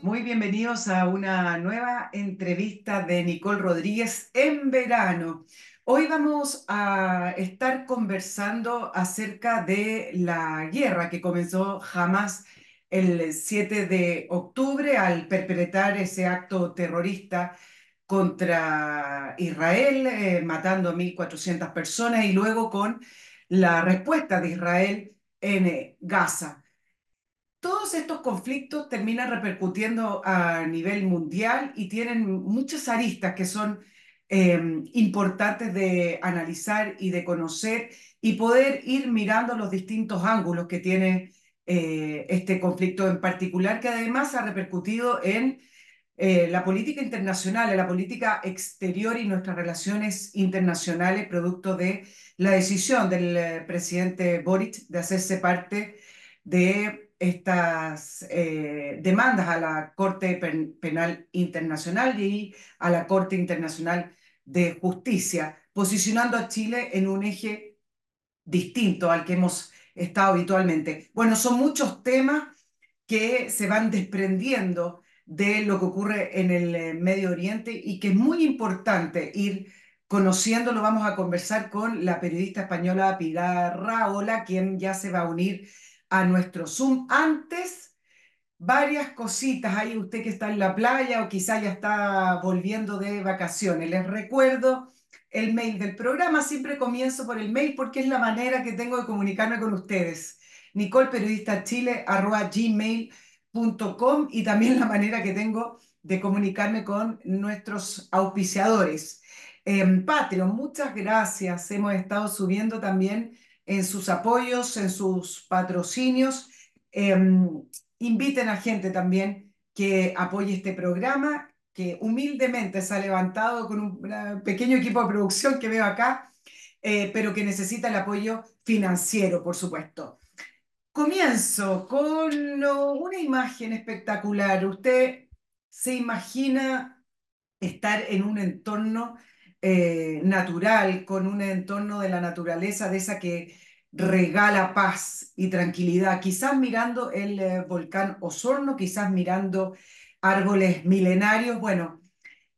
Muy bienvenidos a una nueva entrevista de Nicole Rodríguez en verano. Hoy vamos a estar conversando acerca de la guerra que comenzó jamás el 7 de octubre al perpetrar ese acto terrorista contra Israel, eh, matando a 1.400 personas y luego con la respuesta de Israel en eh, Gaza. Todos estos conflictos terminan repercutiendo a nivel mundial y tienen muchas aristas que son em, importantes de analizar y de conocer y poder ir mirando los distintos ángulos que tiene eh, este conflicto en particular, que además ha repercutido en eh, la política internacional, la política exterior y nuestras relaciones internacionales, producto de la decisión del eh, presidente Boric de hacerse parte de estas eh, demandas a la Corte Penal Internacional y a la Corte Internacional de Justicia, posicionando a Chile en un eje distinto al que hemos estado habitualmente. Bueno, son muchos temas que se van desprendiendo de lo que ocurre en el eh, Medio Oriente y que es muy importante ir conociendo. Lo vamos a conversar con la periodista española Pilar Raola, quien ya se va a unir a nuestro Zoom. Antes, varias cositas. Hay usted que está en la playa o quizá ya está volviendo de vacaciones. Les recuerdo el mail del programa. Siempre comienzo por el mail porque es la manera que tengo de comunicarme con ustedes. Nicole Periodista Chile, arroba gmail.com y también la manera que tengo de comunicarme con nuestros auspiciadores. En Patreon, muchas gracias. Hemos estado subiendo también en sus apoyos, en sus patrocinios. Em, inviten a gente también que apoye este programa que humildemente se ha levantado con un pequeño equipo de producción que veo acá, eh, pero que necesita el apoyo financiero, por supuesto. Comienzo con una imagen espectacular. Usted se imagina estar en un entorno eh, natural, con un entorno de la naturaleza, de esa que regala paz y tranquilidad, quizás mirando el eh, volcán Osorno, quizás mirando árboles milenarios. Bueno,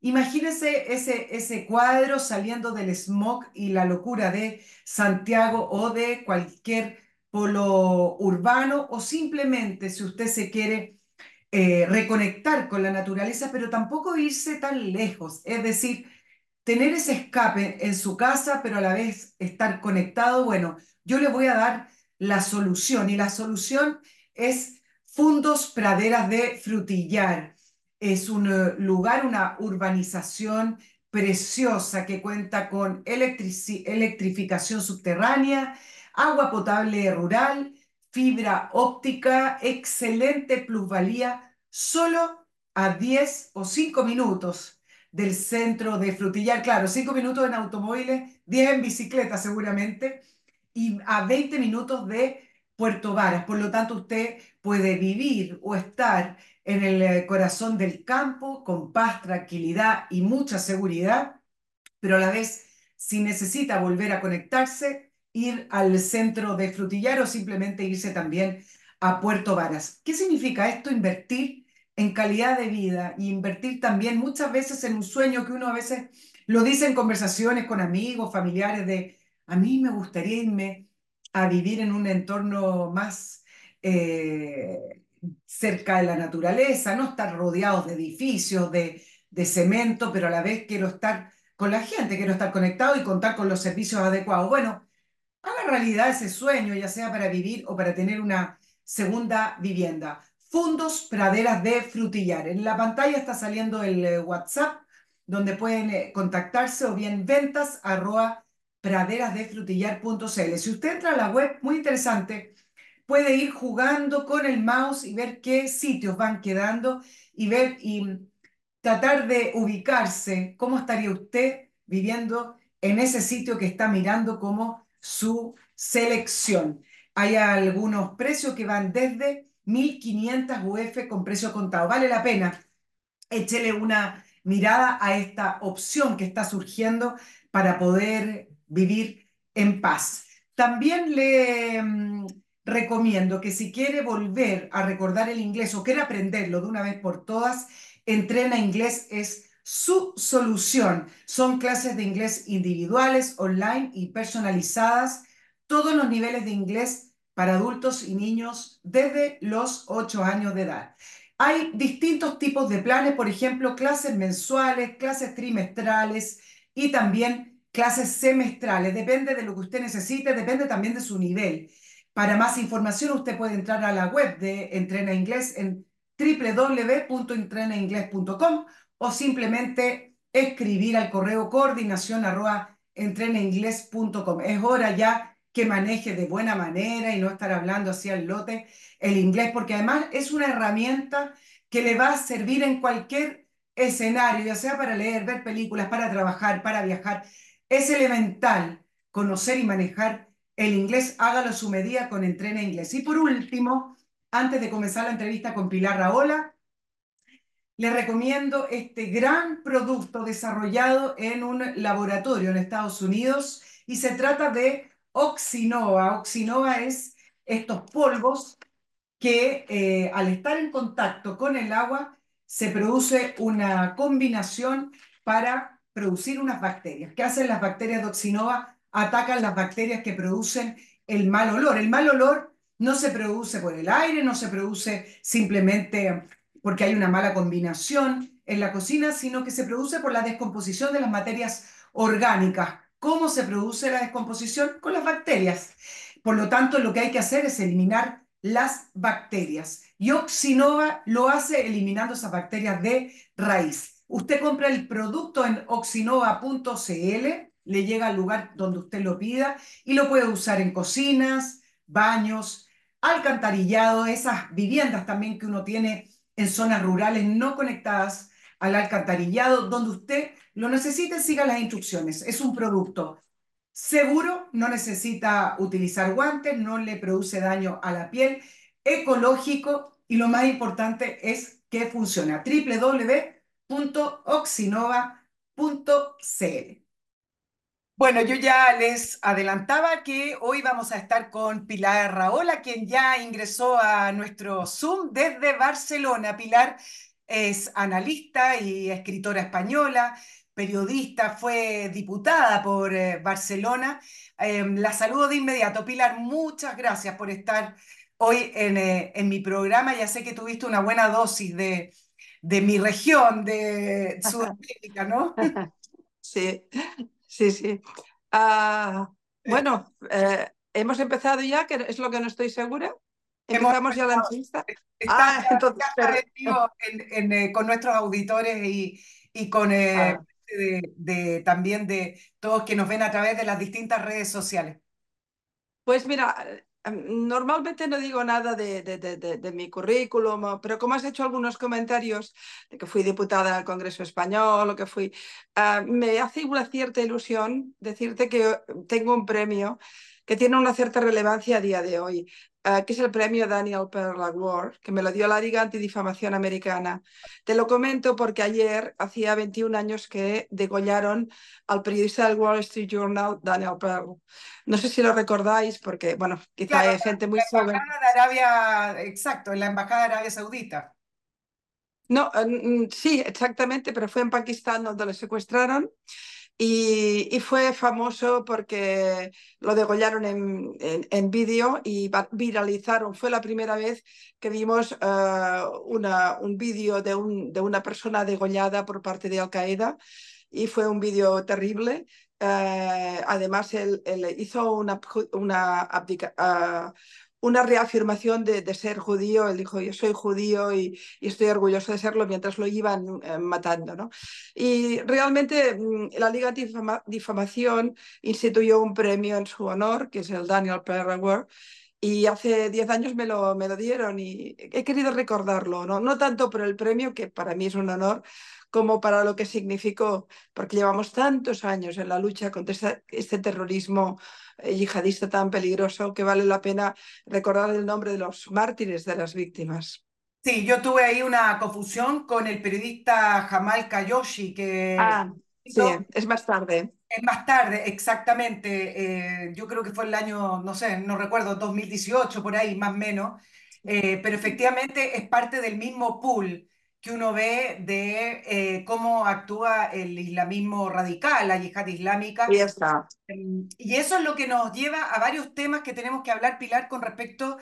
imagínese ese, ese cuadro saliendo del smog y la locura de Santiago o de cualquier polo urbano o simplemente si usted se quiere eh, reconectar con la naturaleza, pero tampoco irse tan lejos, es decir, tener ese escape en su casa, pero a la vez estar conectado, bueno, yo le voy a dar la solución y la solución es Fundos Praderas de Frutillar. Es un eh, lugar, una urbanización preciosa que cuenta con electrificación subterránea, agua potable rural, fibra óptica, excelente plusvalía, solo a 10 o 5 minutos del centro de Frutillar. Claro, 5 minutos en automóviles, 10 en bicicleta seguramente, y a 20 minutos de Puerto Varas. Por lo tanto, usted puede vivir o estar en el eh, corazón del campo con paz, tranquilidad y mucha seguridad, pero a la vez, si necesita volver a conectarse, ir al centro de Frutillar o simplemente irse también a Puerto Varas. ¿Qué significa esto? Invertir en calidad de vida y invertir también muchas veces en un sueño que uno a veces lo dice en conversaciones con amigos, familiares, de a mí me gustaría irme a vivir en un entorno más eh, cerca de la naturaleza, no estar rodeados de edificios, de, de cemento, pero a la vez quiero estar con la gente, quiero estar conectado y contar con los servicios adecuados. Bueno, haga realidad ese sueño, ya sea para vivir o para tener una segunda vivienda. Fundos Praderas de Frutillar. En la pantalla está saliendo el eh, WhatsApp donde pueden eh, contactarse o bien ventas arroba praderasdefrutillar.cl. Si usted entra a la web, muy interesante, puede ir jugando con el mouse y ver qué sitios van quedando y ver y tratar de ubicarse cómo estaría usted viviendo en ese sitio que está mirando como su selección. Hay algunos precios que van desde 1.500 UF con precio contado. Vale la pena. Échele una mirada a esta opción que está surgiendo para poder vivir en paz. También le mm, recomiendo que si quiere volver a recordar el inglés o quiere aprenderlo de una vez por todas, Entrena Inglés es su solución. Son clases de inglés individuales, online y personalizadas, todos los niveles de inglés para adultos y niños desde los 8 años de edad. Hay distintos tipos de planes, por ejemplo, clases mensuales, clases trimestrales y también clases semestrales. Depende de lo que usted necesite, depende también de su nivel. Para más información, usted puede entrar a la web de Entrena Inglés en www.entrenainglés.com o simplemente escribir al correo coordinación arroba Es hora ya que maneje de buena manera y no estar hablando así al lote el inglés, porque además es una herramienta que le va a servir en cualquier escenario, ya sea para leer, ver películas, para trabajar, para viajar. Es elemental conocer y manejar el inglés, hágalo a su medida con Entrena Inglés. Y por último, antes de comenzar la entrevista con Pilar Raola, le recomiendo este gran producto desarrollado en un laboratorio en Estados Unidos y se trata de Oxinova. Oxinova es estos polvos que eh, al estar en contacto con el agua se produce una combinación para producir unas bacterias. ¿Qué hacen las bacterias de Oxinova? Atacan las bacterias que producen el mal olor. El mal olor no se produce por el aire, no se produce simplemente porque hay una mala combinación en la cocina, sino que se produce por la descomposición de las materias orgánicas ¿Cómo se produce la descomposición? Con las bacterias. Por lo tanto, lo que hay que hacer es eliminar las bacterias. Y Oxinova lo hace eliminando esas bacterias de raíz. Usted compra el producto en oxinova.cl, le llega al lugar donde usted lo pida y lo puede usar en cocinas, baños, alcantarillado, esas viviendas también que uno tiene en zonas rurales no conectadas al alcantarillado, donde usted lo necesite, siga las instrucciones. Es un producto seguro, no necesita utilizar guantes, no le produce daño a la piel, ecológico y lo más importante es que funciona. www.oxinova.cl bueno, yo ya les adelantaba que hoy vamos a estar con Pilar Raola, quien ya ingresó a nuestro Zoom desde Barcelona. Pilar es analista y escritora española, periodista, fue diputada por eh, Barcelona. Em, la saludo de inmediato. Pilar, muchas gracias por estar hoy en, eh, en, mi programa. Ya sé que tuviste una buena dosis de, de mi región, de Sudamérica, ¿no? Sí, sí, sí. Ah, bueno, eh, hemos empezado ya, que es lo que no estoy segura. Empezamos ya la entrevista. ah, entonces, con nuestros auditores y, y con ah de, también de todos que nos ven a través de las distintas redes sociales? Pues mira, normalmente no digo nada de, mi currículum, pero como has hecho algunos comentarios de que fui diputada del Congreso Español o que fui, ah, me hace una cierta ilusión decirte que tengo un premio que tiene una cierta relevancia a día de hoy. Eh, que es el premio Daniel Pearl Award, que me lo dio la Liga Antidifamación Americana. Te lo comento porque ayer hacía 21 años que degollaron al periodista del Wall Street Journal, Daniel Pearl. No sé si lo recordáis porque, bueno, quizá hay gente muy joven. De Arabia, exacto, en la Embajada de Arabia Saudita. No, sí, exactamente, pero fue en Pakistán donde lo secuestraron y, fue famoso porque lo degollaron en, en, vídeo y viralizaron. Fue la primera vez que vimos eh, una, un vídeo de, un, de una persona degollada por parte de Al Qaeda y fue un vídeo terrible. Eh, además, él, hizo una, una uh, una reafirmación de, ser judío. Él dijo, yo soy judío y, estoy orgulloso de serlo mientras lo iban eh, matando. ¿no? Y realmente mm, la Liga Difamación instituyó un premio en su honor, que es el Daniel Pearl Award, y hace 10 años me lo, me lo dieron y he querido recordarlo, ¿no? no tanto por el premio, que para mí es un honor, como para lo que significó, porque llevamos tantos años en la lucha contra este, este terrorismo eh, yihadista tan peligroso que vale la pena recordar el nombre de los mártires de las víctimas. Sí, yo tuve ahí una confusión con el periodista Jamal Kayoshi, que, ah. Sí, es más tarde. Es más tarde, exactamente. Eh, yo creo que fue el año, no sé, no recuerdo, 2018, por ahí, más o menos. Eh, pero efectivamente es parte del mismo pool que uno ve de eh, cómo actúa el islamismo radical, la yihad islámica. Y, está. Em, y eso es lo que nos lleva a varios temas que tenemos que hablar, Pilar, con respecto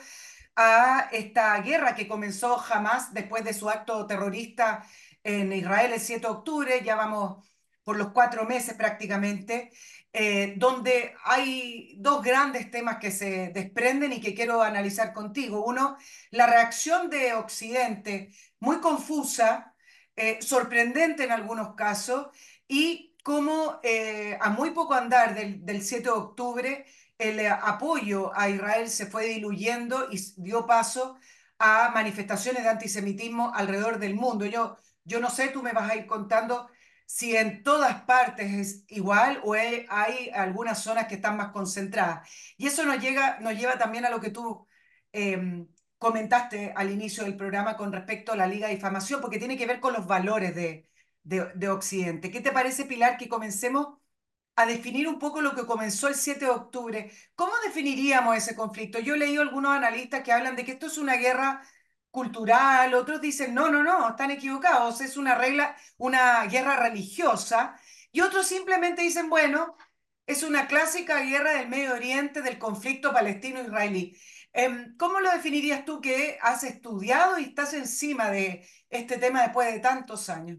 a esta guerra que comenzó jamás después de su acto terrorista en Israel el 7 de octubre. Ya vamos por los cuatro meses prácticamente, eh, donde hay dos grandes temas que se desprenden y que quiero analizar contigo. Uno, la reacción de Occidente, muy confusa, eh, sorprendente en algunos casos, y cómo eh, a muy poco andar del, del 7 de octubre, el apoyo a Israel se fue diluyendo y dio paso a manifestaciones de antisemitismo alrededor del mundo. Yo, yo no sé, tú me vas a ir contando si en todas partes es igual o hay, algunas zonas que están más concentradas. Y eso nos, llega, nos lleva también a lo que tú em, comentaste al inicio del programa con respecto a la Liga de Difamación, porque tiene que ver con los valores de, de, Occidente. ¿Qué te parece, Pilar, que comencemos a definir un poco lo que comenzó el 7 de octubre? ¿Cómo definiríamos ese conflicto? Yo he leído algunos analistas que hablan de que esto es una guerra cultural, otros dicen, no, no, no, están equivocados, es una regla, una guerra religiosa, y otros simplemente dicen, bueno, es una clásica guerra del Medio Oriente, del conflicto palestino-israelí. Em, ¿Cómo lo definirías tú que has estudiado y estás encima de este tema después de tantos años?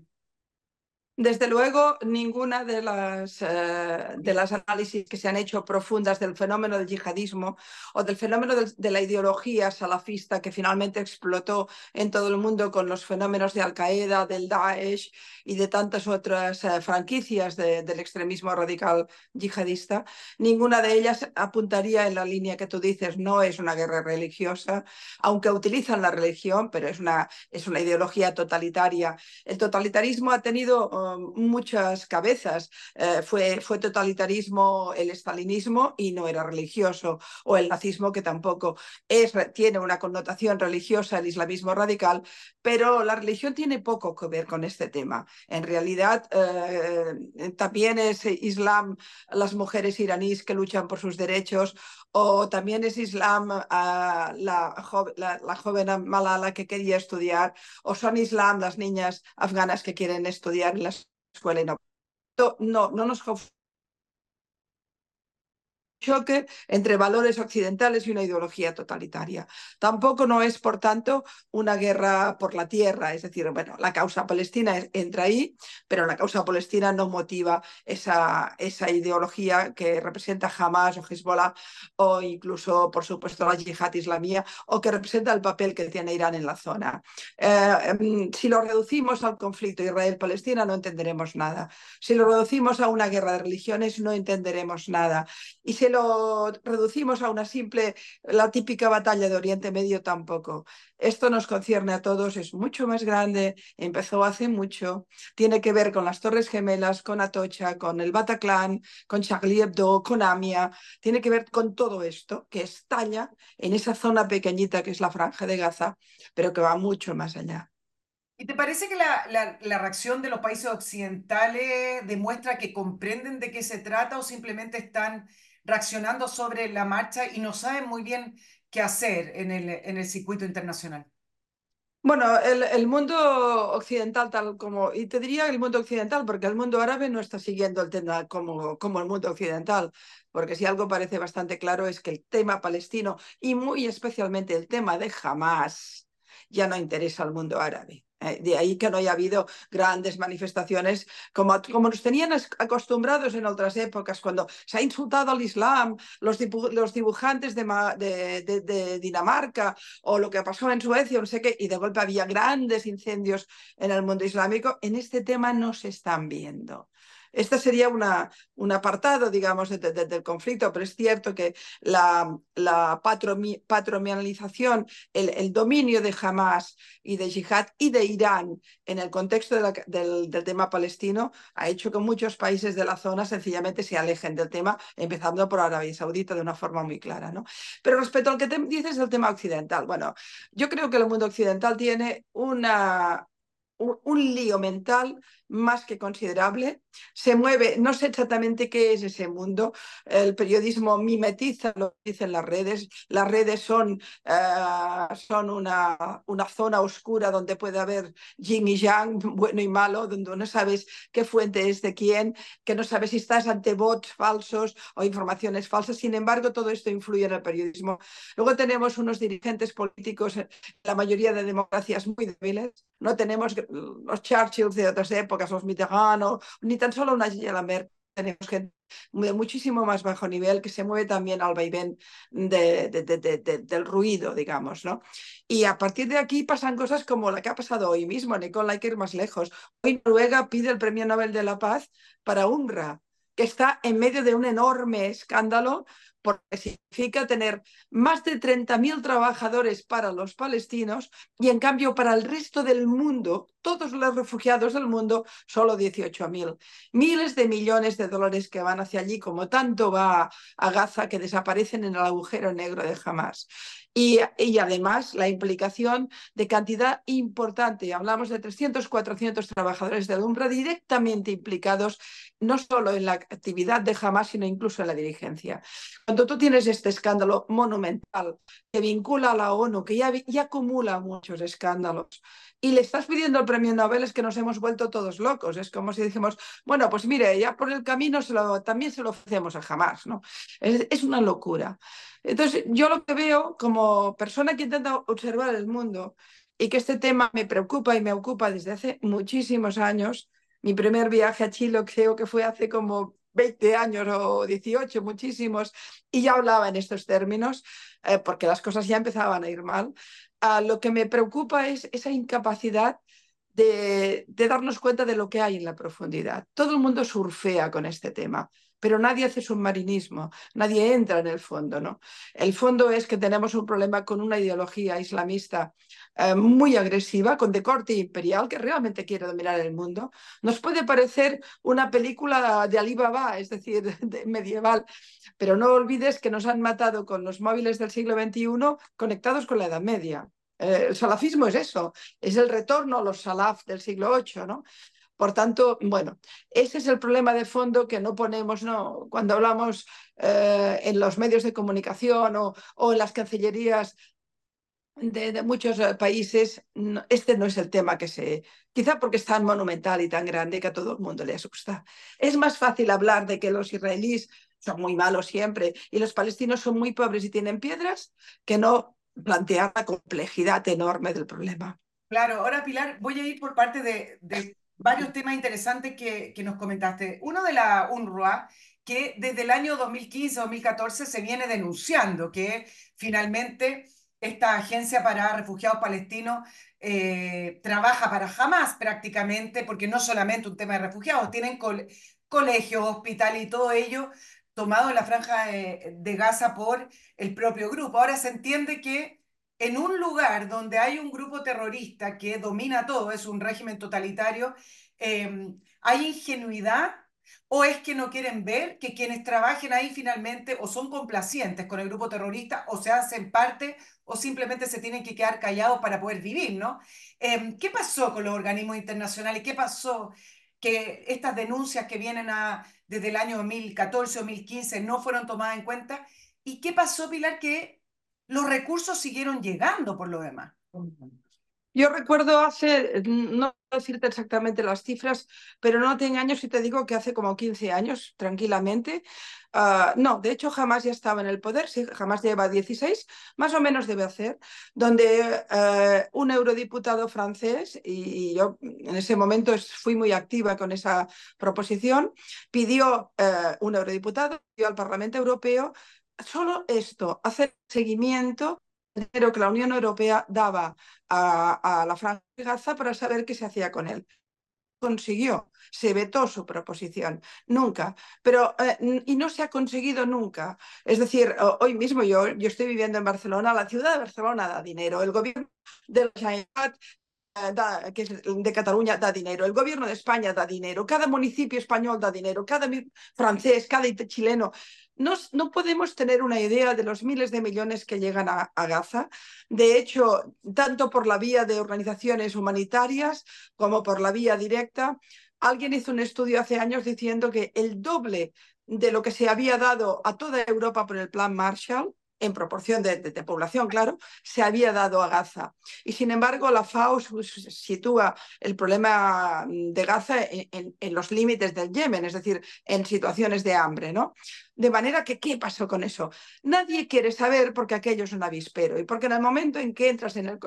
Desde luego, ninguna de las, eh, de las análisis que se han hecho profundas del fenómeno del yihadismo o del fenómeno de, la ideología salafista que finalmente explotó en todo el mundo con los fenómenos de Al-Qaeda, del Daesh y de tantas otras eh, franquicias del extremismo radical yihadista, ninguna de ellas apuntaría en la línea que tú dices, no es una guerra religiosa, aunque utilizan la religión, pero es una, es una ideología totalitaria. El totalitarismo ha tenido muchas cabezas. Eh, fue, fue totalitarismo el estalinismo y no era religioso, o el nazismo que tampoco es, tiene una connotación religiosa, el islamismo radical, pero la religión tiene poco que ver con este tema. En realidad, eh, también es islam las mujeres iraníes que luchan por sus derechos, o también es islam la, la, la, joven Malala que quería estudiar, o son islam las niñas afganas que quieren estudiar en la escuela y no. No, no nos choque entre valores occidentales y una ideología totalitaria. Tampoco no es, por tanto, una guerra por la tierra, es decir, bueno, la causa palestina entra ahí, pero la causa palestina no motiva esa, esa ideología que representa Hamas o Hezbollah o incluso, por supuesto, la yihad islamía o que representa el papel que tiene Irán en la zona. Eh, em, si lo reducimos al conflicto Israel-Palestina, no entenderemos nada. Si lo reducimos a una guerra de religiones, no entenderemos nada. Y si lo reducimos a una simple, la típica batalla de Oriente Medio tampoco. Esto nos concierne a todos, es mucho más grande, empezó hace mucho, tiene que ver con las Torres Gemelas, con Atocha, con el Bataclan, con Charlie Hebdo, con Amia, tiene que ver con todo esto que estalla en esa zona pequeñita que es la franja de Gaza, pero que va mucho más allá. ¿Y te parece que la, la, la, reacción de los países occidentales demuestra que comprenden de qué se trata o simplemente están reaccionando sobre la marcha y no saben muy bien qué hacer en el, en el circuito internacional. Bueno, el, el, mundo occidental, tal como, y te diría el mundo occidental, porque el mundo árabe no está siguiendo el tema como, como el mundo occidental, porque si algo parece bastante claro es que el tema palestino y muy especialmente el tema de Hamas ya no interesa al mundo árabe. Eh, de ahí que no haya habido grandes manifestaciones como, como nos tenían acostumbrados en otras épocas, cuando se ha insultado al Islam, los, los dibujantes de, de, de, Dinamarca o lo que pasó en Suecia, no sé qué, y de golpe había grandes incendios en el mundo islámico. En este tema no se están viendo. Este sería un apartado, digamos, del conflicto, pero es cierto que la, la el, dominio de Hamas y de Jihad y de Irán en el contexto del, tema palestino ha hecho que muchos países de la zona sencillamente se alejen del tema, empezando por Arabia Saudita de una forma muy clara. ¿no? Pero respecto al que dices del tema occidental, bueno, yo creo que el mundo occidental tiene una, un, lío mental más que considerable. Se mueve, no sé exactamente qué es ese mundo. El periodismo mimetiza lo que dicen las redes. Las redes son, eh, son una, una zona oscura donde puede haber yin y yang, bueno y malo, donde no sabes qué fuente es de quién, que no sabes si estás ante bots falsos o informaciones falsas. Sin embargo, todo esto influye en el periodismo. Luego tenemos unos dirigentes políticos, la mayoría de democracias muy débiles. No tenemos los Churchill de otras épocas, los Mitterrand, ni tan solo una Merkel. Tenemos gente de muchísimo más bajo nivel que se mueve también al vaivén de, de, de, del ruido, digamos, ¿no? Y a partir de aquí pasan cosas como la que ha pasado hoy mismo, Nicole, hay que más lejos. Hoy Noruega pide el Premio Nobel de la Paz para UNRWA, que está en medio de un enorme escándalo porque significa tener más de 30.000 trabajadores para los palestinos y en cambio para el resto del mundo, todos los refugiados del mundo, solo 18.000. Miles de millones de dólares que van hacia allí, como tanto va a Gaza, que desaparecen en el agujero negro de Hamas. Y, y, además la implicación de cantidad importante. Hablamos de 300, 400 trabajadores de Alumbra directamente implicados no solo en la actividad de Hamas, sino incluso en la dirigencia. Cuando tú tienes este escándalo monumental que vincula a la ONU, que ya, acumula muchos escándalos, y le estás pidiendo el premio Nobel, es que nos hemos vuelto todos locos. Es como si dijimos, bueno, pues mire, ya por el camino se lo, también se lo ofrecemos a Hamas. ¿no? Es, es una locura. Entonces, yo lo que veo como persona que intenta observar el mundo y que este tema me preocupa y me ocupa desde hace muchísimos años. Mi primer viaje a Chile creo que fue hace como 20 años o 18, muchísimos, y ya hablaba en estos términos, eh, porque las cosas ya empezaban a ir mal. Lo que me preocupa es esa incapacidad de darnos cuenta de lo que hay en la profundidad. Todo el mundo surfea con este tema pero nadie hace submarinismo, nadie entra en el fondo. ¿no? El fondo es que tenemos un problema con una ideología islamista eh, muy agresiva, con de corte imperial, que realmente quiere dominar el mundo. Nos puede parecer una película de Alibaba, es decir, de medieval, pero no olvides que nos han matado con los móviles del siglo XXI conectados con la Edad Media. Eh, el salafismo es eso, es el retorno a los salaf del siglo VIII, ¿no? Por tanto, bueno, ese es el problema de fondo que no ponemos ¿no? cuando hablamos eh, en los medios de comunicación o, en las cancillerías de, muchos eh, países, este no es el tema que se... Quizá porque es tan monumental y tan grande que a todo el mundo le asusta. Es más fácil hablar de que los israelíes son muy malos siempre y los palestinos son muy pobres y tienen piedras que no plantear la complejidad enorme del problema. Claro, ahora Pilar, voy a ir por parte de varios temas interesantes que, que, nos comentaste. Uno de la UNRWA, que desde el año 2015-2014 se viene denunciando que finalmente esta agencia para refugiados palestinos eh, trabaja para Hamas prácticamente, porque no solamente un tema de refugiados, tienen col colegios, hospital y todo ello tomado en la franja de, de Gaza por el propio grupo. Ahora se entiende que en un lugar donde hay un grupo terrorista que domina todo, es un régimen totalitario, eh, ¿hay ingenuidad o es que no quieren ver que quienes trabajen ahí finalmente o son complacientes con el grupo terrorista o se hacen parte o simplemente se tienen que quedar callados para poder vivir, ¿no? Eh, ¿Qué pasó con los organismos internacionales? ¿Qué pasó que estas denuncias que vienen a, desde el año 2014 o 2015 no fueron tomadas en cuenta? ¿Y qué pasó, Pilar, que los recursos siguieron llegando por lo demás. Yo recuerdo hace, no decirte exactamente las cifras, pero no te engaño si te digo que hace como 15 años, tranquilamente. Uh, no, de hecho jamás ya estaba en el poder, jamás lleva 16, más o menos debe hacer, donde uh, un eurodiputado francés, y, yo en ese momento fui muy activa con esa proposición, pidió uh, un eurodiputado, pidió al Parlamento Europeo solo esto, hacer seguimiento dinero que la Unión Europea daba a, a la Franja de Gaza para saber qué se hacía con él. Consiguió, se vetó su proposición, nunca, pero eh, y no se ha conseguido nunca. Es decir, hoy mismo yo, yo estoy viviendo en Barcelona, la ciudad de Barcelona da dinero, el gobierno de eh, de Cataluña da dinero, el gobierno de España da dinero, cada municipio español da dinero, cada francés, cada chileno no, no, podemos tener una idea de los miles de millones que llegan a, Gaza. De hecho, tanto por la vía de organizaciones humanitarias como por la vía directa, Alguien hizo un estudio hace años diciendo que el doble de lo que se había dado a toda Europa por el plan Marshall en proporción de, población, claro, se había dado a Gaza. Y sin embargo, la FAO sitúa el problema de Gaza en, en los límites del Yemen, es decir, en situaciones de hambre, ¿no? De manera que, ¿qué pasó con eso? Nadie quiere saber porque aquello es un avispero y porque en el momento en que entras en el,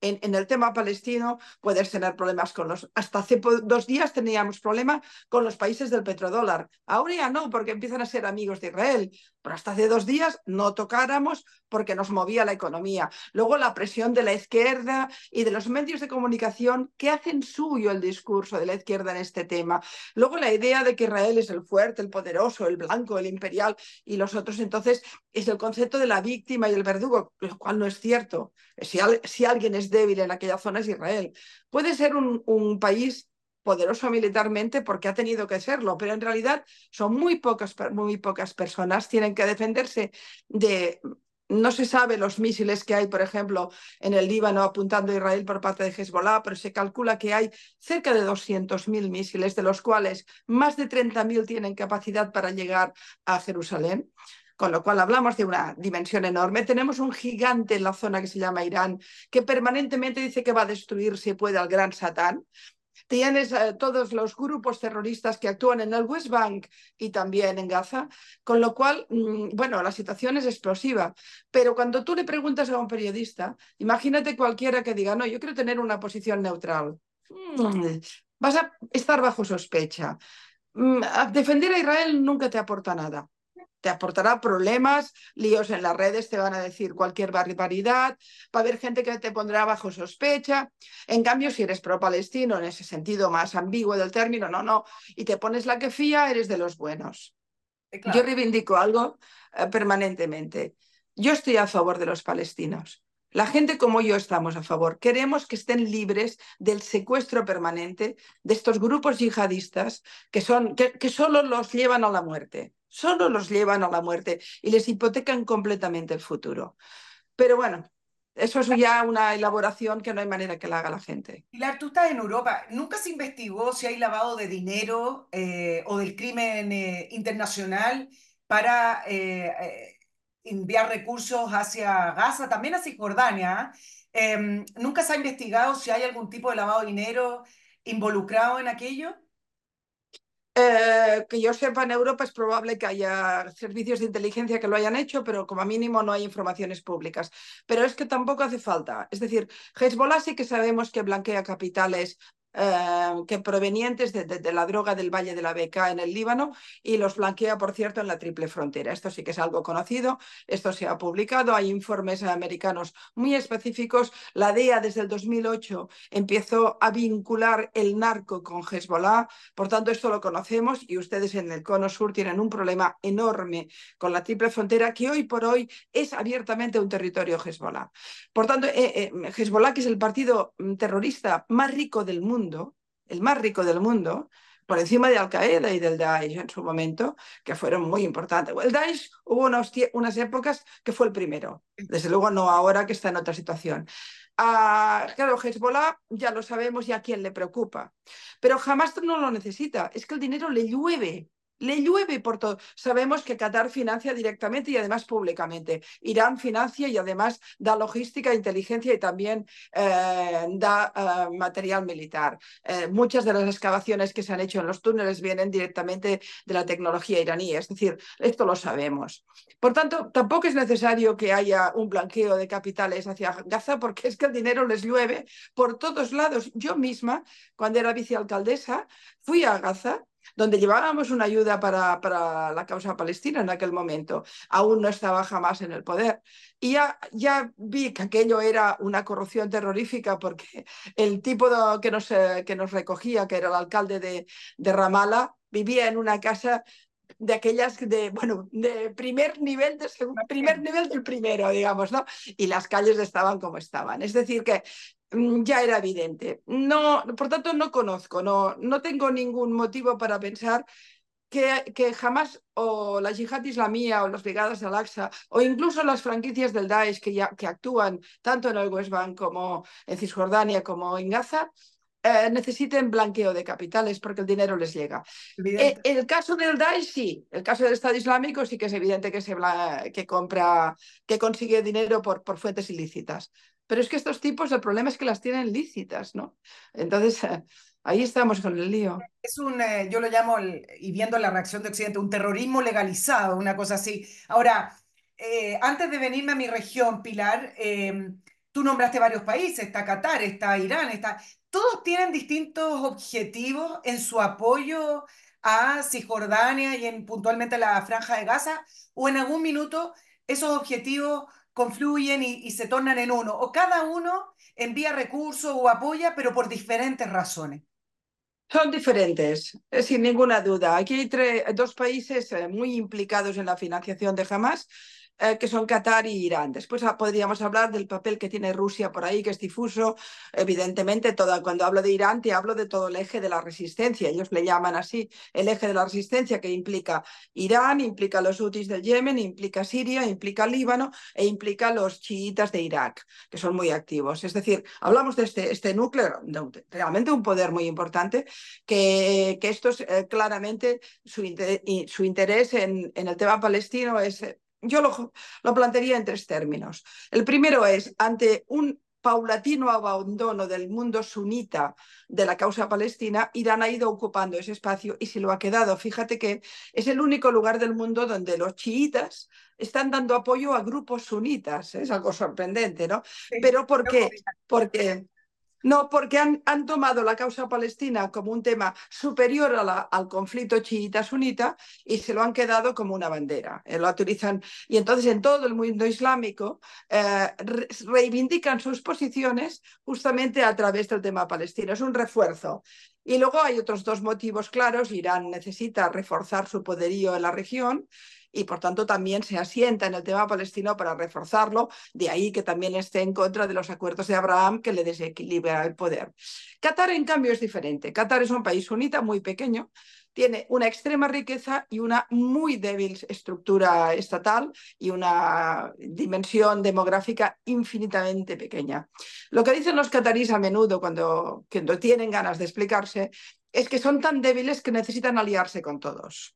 en, el tema palestino puedes tener problemas con los... Hasta hace dos días teníamos problemas con los países del petrodólar. Ahora ya no, porque empiezan a ser amigos de Israel. Pero hasta hace dos días no tocáramos porque nos movía la economía. Luego la presión de la izquierda y de los medios de comunicación que hacen suyo el discurso de la izquierda en este tema. Luego la idea de que Israel es el fuerte, el poderoso, el blanco, el y los otros entonces es el concepto de la víctima y el verdugo, lo cual no es cierto. Si, si alguien es débil en aquella zona es Israel. Puede ser un, un país poderoso militarmente porque ha tenido que serlo, pero en realidad son muy pocas, muy pocas personas, tienen que defenderse de no se sabe los misiles que hay, por ejemplo, en el Líbano apuntando a Israel por parte de Hezbollah, pero se calcula que hay cerca de 200.000 misiles, de los cuales más de 30.000 tienen capacidad para llegar a Jerusalén. Con lo cual hablamos de una dimensión enorme. Tenemos un gigante en la zona que se llama Irán, que permanentemente dice que va a destruir si puede al gran Satán. Tienes eh, todos los grupos terroristas que actúan en el West Bank y también en Gaza, con lo cual, mm, bueno, la situación es explosiva. Pero cuando tú le preguntas a un periodista, imagínate cualquiera que diga, no, yo quiero tener una posición neutral. Mm, vas a estar bajo sospecha. Mm, defender a Israel nunca te aporta nada te aportará problemas, líos en las redes, te van a decir cualquier barbaridad, va a haber gente que te pondrá bajo sospecha. En cambio, si eres pro-palestino, en ese sentido más ambiguo del término, no, no, y te pones la que fía, eres de los buenos. Yo reivindico algo eh, permanentemente. Yo estoy a favor de los palestinos. La gente como yo estamos a favor. Queremos que estén libres del secuestro permanente de estos grupos yihadistas que, son, que, que solo los llevan a la muerte solo los llevan a la muerte y les hipotecan completamente el futuro. Pero bueno, eso es ya una elaboración que no hay manera que la haga la gente. Pilar, tú estás en Europa. ¿Nunca se investigó si hay lavado de dinero eh, o del crimen eh, internacional para eh, enviar recursos hacia Gaza, también hacia Jordania? Em, ¿Nunca se ha investigado si hay algún tipo de lavado de dinero involucrado en aquello? Eh, que yo sepa, en Europa es probable que haya servicios de inteligencia que lo hayan hecho, pero como mínimo no hay informaciones públicas. Pero es que tampoco hace falta. Es decir, Hezbollah sí que sabemos que blanquea capitales eh, que provenientes de, la droga del Valle de la Beca en el Líbano y los blanquea, por cierto, en la triple frontera. Esto sí que es algo conocido, esto se ha publicado, hay informes americanos muy específicos. La DEA desde el 2008 empezó a vincular el narco con Hezbollah, por tanto esto lo conocemos y ustedes en el Cono Sur tienen un problema enorme con la triple frontera que hoy por hoy es abiertamente un territorio Hezbollah. Por tanto, eh, eh, Hezbollah, que es el partido mm, terrorista más rico del mundo, el más rico del mundo, por encima de Al-Qaeda y del Daesh en su momento, que fueron muy importantes. El Daesh hubo unas, épocas que fue el primero, desde luego no ahora que está en otra situación. Ah, claro, Hezbollah ya lo sabemos y a quién le preocupa, pero jamás no lo necesita, es que el dinero le llueve le llueve por todo. Sabemos que Qatar financia directamente y además públicamente. Irán financia y además da logística, inteligencia y también eh, da eh, material militar. Eh, muchas de las excavaciones que se han hecho en los túneles vienen directamente de la tecnología iraní. Es decir, esto lo sabemos. Por tanto, tampoco es necesario que haya un blanqueo de capitales hacia Gaza porque es que el dinero les llueve por todos lados. Yo misma, cuando era vicealcaldesa, fui a Gaza donde llevábamos una ayuda para, para, la causa palestina en aquel momento. Aún no estaba jamás en el poder. Y ya, ya vi que aquello era una corrupción terrorífica porque el tipo que, nos, eh, que nos recogía, que era el alcalde de, de Ramallah, vivía en una casa de aquellas de, bueno, de primer nivel, de primer nivel del primero, digamos, ¿no? Y las calles estaban como estaban. Es decir, que ya era evidente. No, por tanto, no conozco, no, no tengo ningún motivo para pensar que, que, jamás o la yihad islamía o las brigadas de Al-Aqsa o incluso las franquicias del Daesh que, ya, que actúan tanto en el West Bank como en Cisjordania como en Gaza eh, necesiten blanqueo de capitales porque el dinero les llega. Eh, el caso del Daesh sí, el caso del Estado Islámico sí que es evidente que, se que compra, que consigue dinero por, por fuentes ilícitas. Pero es que estos tipos, el problema es que las tienen lícitas, ¿no? Entonces, ahí estamos con el lío. Es un, yo lo llamo, y viendo la reacción de Occidente, un terrorismo legalizado, una cosa así. Ahora, antes de venirme a mi región, Pilar, tú nombraste varios países, está Qatar, está Irán, está todos tienen distintos objetivos en su apoyo a Cisjordania y en, puntualmente a la Franja de Gaza, o en algún minuto esos objetivos confluyen y, se tornan en uno, o cada uno envía recursos o apoya, pero por diferentes razones. Son diferentes, eh, sin ninguna duda. Aquí hay dos países eh, muy implicados en la financiación de Hamas eh, que son Qatar y Irán. Después ah, podríamos hablar del papel que tiene Rusia por ahí, que es difuso. Evidentemente, cuando hablo de Irán, te hablo de todo el eje de la resistencia. Ellos le llaman así el eje de la resistencia, que implica Irán, implica los hutis del Yemen, implica Siria, implica Líbano e implica los chiitas de Irak, que son muy activos. Es decir, hablamos de este, este núcleo, realmente un poder muy importante, que, que esto es eh, claramente su, su interés en, en el tema palestino es yo lo, lo plantearía en tres términos. El primero es, ante un paulatino abandono del mundo sunita de la causa palestina, Irán ha ido ocupando ese espacio y se lo ha quedado. Fíjate que es el único lugar del mundo donde los chiitas están dando apoyo a grupos sunitas. Es algo sorprendente, ¿no? Pero ¿por qué? Porque no, porque han, han, tomado la causa palestina como un tema superior al conflicto chiita-sunita y se lo han quedado como una bandera. Eh, lo y entonces en todo el mundo islámico eh, reivindican sus posiciones justamente a través del tema palestino. Es un refuerzo. Y luego hay otros dos motivos claros. Irán necesita reforzar su poderío en la región y por tanto también se asienta en el tema palestino para reforzarlo, de ahí que también esté en contra de los acuerdos de Abraham que le desequilibra el poder. Qatar, en cambio, es diferente. Qatar es un país sunita muy pequeño, tiene una extrema riqueza y una muy débil estructura estatal y una dimensión demográfica infinitamente pequeña. Lo que dicen los catarís a menudo cuando, cuando tienen ganas de explicarse es que son tan débiles que necesitan aliarse con todos.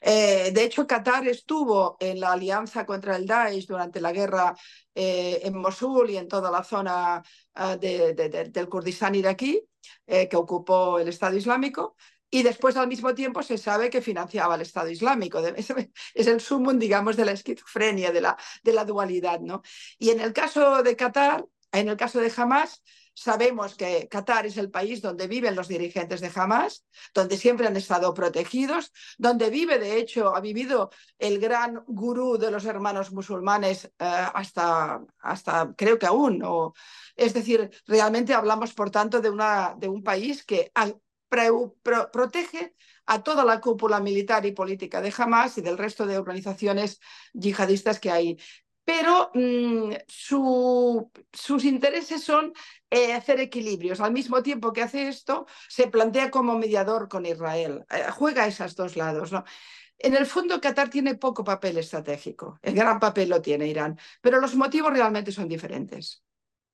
Eh, de hecho, Qatar estuvo en la alianza contra el Daesh durante la guerra eh, en Mosul y en toda la zona ah, del Kurdistán iraquí, eh, que ocupó el Estado Islámico. Y después, al mismo tiempo, se sabe que financiaba el Estado Islámico. Es el sumo, digamos, de la esquizofrenia, de la, de la dualidad. ¿no? Y en el caso de Qatar, en el caso de Hamas, Sabemos que Qatar es el país donde viven los dirigentes de Hamas, donde siempre han estado protegidos, donde vive, de hecho, ha vivido el gran gurú de los hermanos musulmanes eh, hasta, hasta, creo que aún. es decir, realmente hablamos, por tanto, de, una, de un país que protege a toda la cúpula militar y política de Hamas y del resto de organizaciones yihadistas que hay pero mm, sus intereses son eh, hacer equilibrios. Al mismo tiempo que hace esto, se plantea como mediador con Israel. Eh, juega a esos dos lados. ¿no? En el fondo, Qatar tiene poco papel estratégico. El gran papel lo tiene Irán, pero los motivos realmente son diferentes.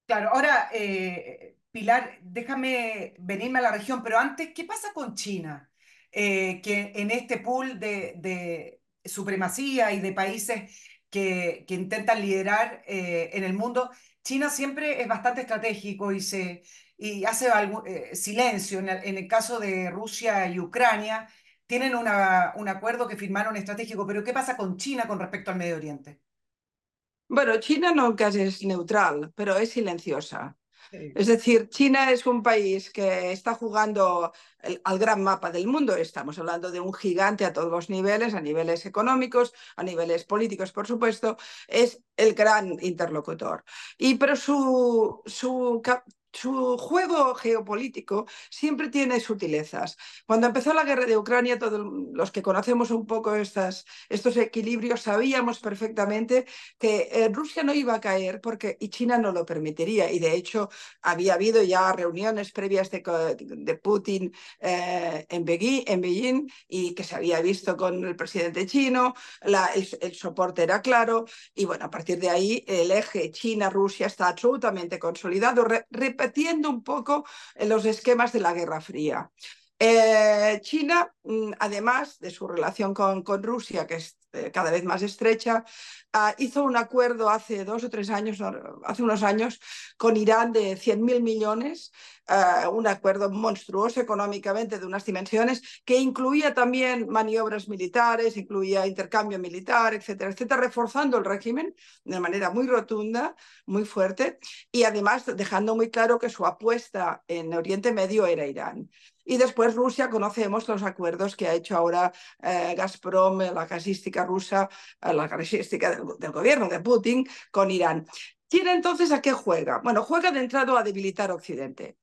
Claro, ahora, eh, Pilar, déjame venirme a la región, pero antes, ¿qué pasa con China? que en este pool de, de supremacía y de países que, intentan liderar eh, en el mundo, China siempre es bastante estratégico y, se, y hace eh, silencio. En el, caso de Rusia y Ucrania, tienen una, un acuerdo que firmaron estratégico, pero ¿qué pasa con China con respecto al Medio Oriente? Bueno, China nunca es neutral, pero es silenciosa. Es decir, China es un país que está jugando al gran mapa del mundo. Estamos hablando de un gigante a todos los niveles, a niveles económicos, a niveles políticos, por supuesto. Es el gran interlocutor. Y pero su, su su juego geopolítico siempre tiene sutilezas. Cuando empezó la guerra de Ucrania, todos los que conocemos un poco estos equilibrios sabíamos perfectamente que eh, Rusia no iba a caer porque y China no lo permitiría. Y de hecho había habido ya reuniones previas de, Putin eh, en, Beijing, y que se había visto con el presidente chino, el, soporte era claro y bueno, a partir de ahí el eje China-Rusia está absolutamente consolidado repitiendo un poco los esquemas de la Guerra Fría. Eh, China, mm, además de su relación con, con Rusia, que es eh, cada vez más estrecha, ah, hizo un acuerdo hace dos o tres años, hace unos años, con Irán de 100.000 millones, ah, un acuerdo monstruoso económicamente de unas dimensiones, que incluía también maniobras militares, incluía intercambio militar, etcétera, etcétera, reforzando el régimen de manera muy rotunda, muy fuerte, y además dejando muy claro que su apuesta en Oriente Medio era Irán. Y después Rusia, conocemos los acuerdos que ha hecho ahora eh, Gazprom, la gasística rusa, eh, la gasística del, gobierno de Putin con Irán. ¿China entonces a qué juega? Bueno, juega de entrada a debilitar Occidente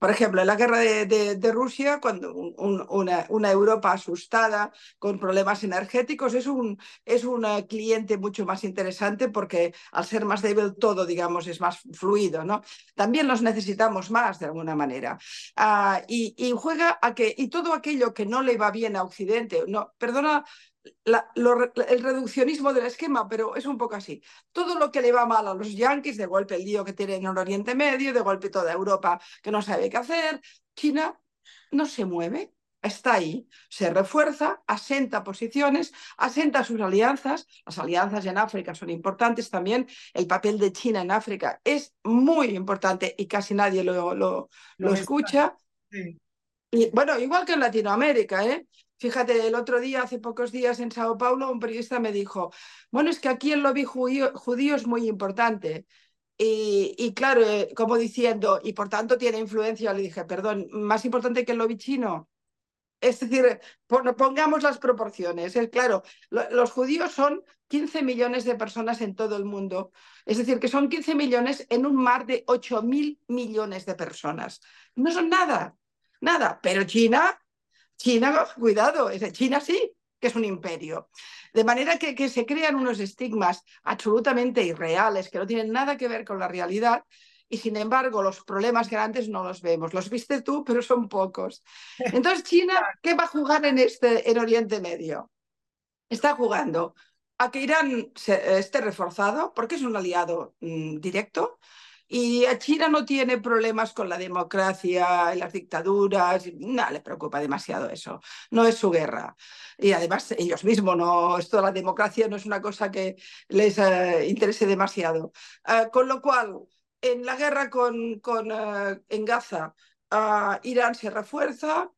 por ejemplo, en la guerra de, de, Rusia, cuando un, una, una, Europa asustada con problemas energéticos es un, es un cliente mucho más interesante porque al ser más débil todo, digamos, es más fluido, ¿no? También los necesitamos más de alguna manera. Y, y, juega a que, y todo aquello que no le va bien a Occidente, no, perdona la, lo, el reduccionismo del esquema, pero es un poco así. Todo lo que le va mal a los yanquis, de golpe el lío que tienen en el Oriente Medio, de golpe toda Europa que no sabe qué hacer, China no se mueve, está ahí, se refuerza, asenta posiciones, asenta sus alianzas. Las alianzas en África son importantes también. El papel de China en África es muy importante y casi nadie lo, lo, lo escucha. Sí. Y, bueno, igual que en Latinoamérica, ¿eh? Fíjate, el otro día, hace pocos días en Sao Paulo, un periodista me dijo, bueno, es que aquí el lobby judío, es muy importante. Y, claro, eh, como diciendo, y por tanto tiene influencia, le dije, perdón, más importante que el lobby chino. Es decir, pongamos las proporciones. Es claro, lo, los judíos son 15 millones de personas en todo el mundo. Es decir, que son 15 millones en un mar de 8 mil millones de personas. No son nada, nada. Pero China China, cuidado, China sí que es un imperio. De manera que, que se crean unos estigmas absolutamente irreales que no tienen nada que ver con la realidad y sin embargo los problemas grandes no los vemos. Los viste tú, pero son pocos. Entonces China, ¿qué va a jugar en, este, en Oriente Medio? Está jugando a que Irán se, esté reforzado porque es un aliado mmm, directo, y China no tiene problemas con la democracia, las dictaduras, no le preocupa demasiado eso, no es su guerra. Y además ellos mismos, no, esto de la democracia no es una cosa que les uh, interese demasiado. Uh, con lo cual, en la guerra con, con uh, en Gaza, Irán se refuerza,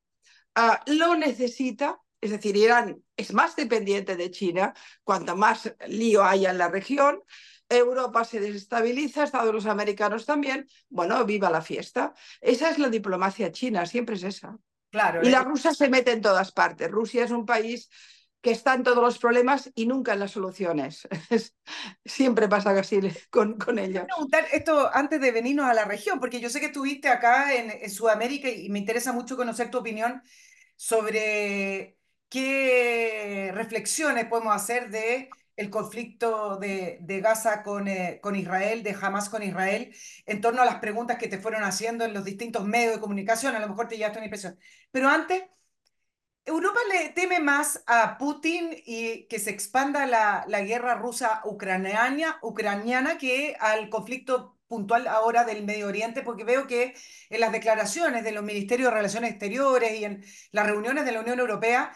lo necesita, es decir, Irán es más dependiente de China, cuanto más lío haya en la región, Europa se desestabiliza, Estados Unidos americanos también, bueno, viva la fiesta. Esa es la diplomacia china, siempre es esa. Claro, y la rusa se mete en todas partes. Rusia es un país que está en todos los problemas y nunca en las soluciones. Siempre pasa así con, con ella. preguntar esto antes de venirnos a la región, porque yo sé que estuviste acá en, en Sudamérica y me interesa mucho conocer tu opinión sobre qué reflexiones podemos hacer de el conflicto de, Gaza con, eh, con, Israel, de Hamas con Israel, en torno a las preguntas que te fueron haciendo en los distintos medios de comunicación, a lo mejor te llevaste una impresión. Pero antes, Europa le teme más a Putin y que se expanda la, la guerra rusa ucraniana, ucraniana que al conflicto puntual ahora del Medio Oriente, porque veo que en las declaraciones de los ministerios de Relaciones Exteriores y en las reuniones de la Unión Europea,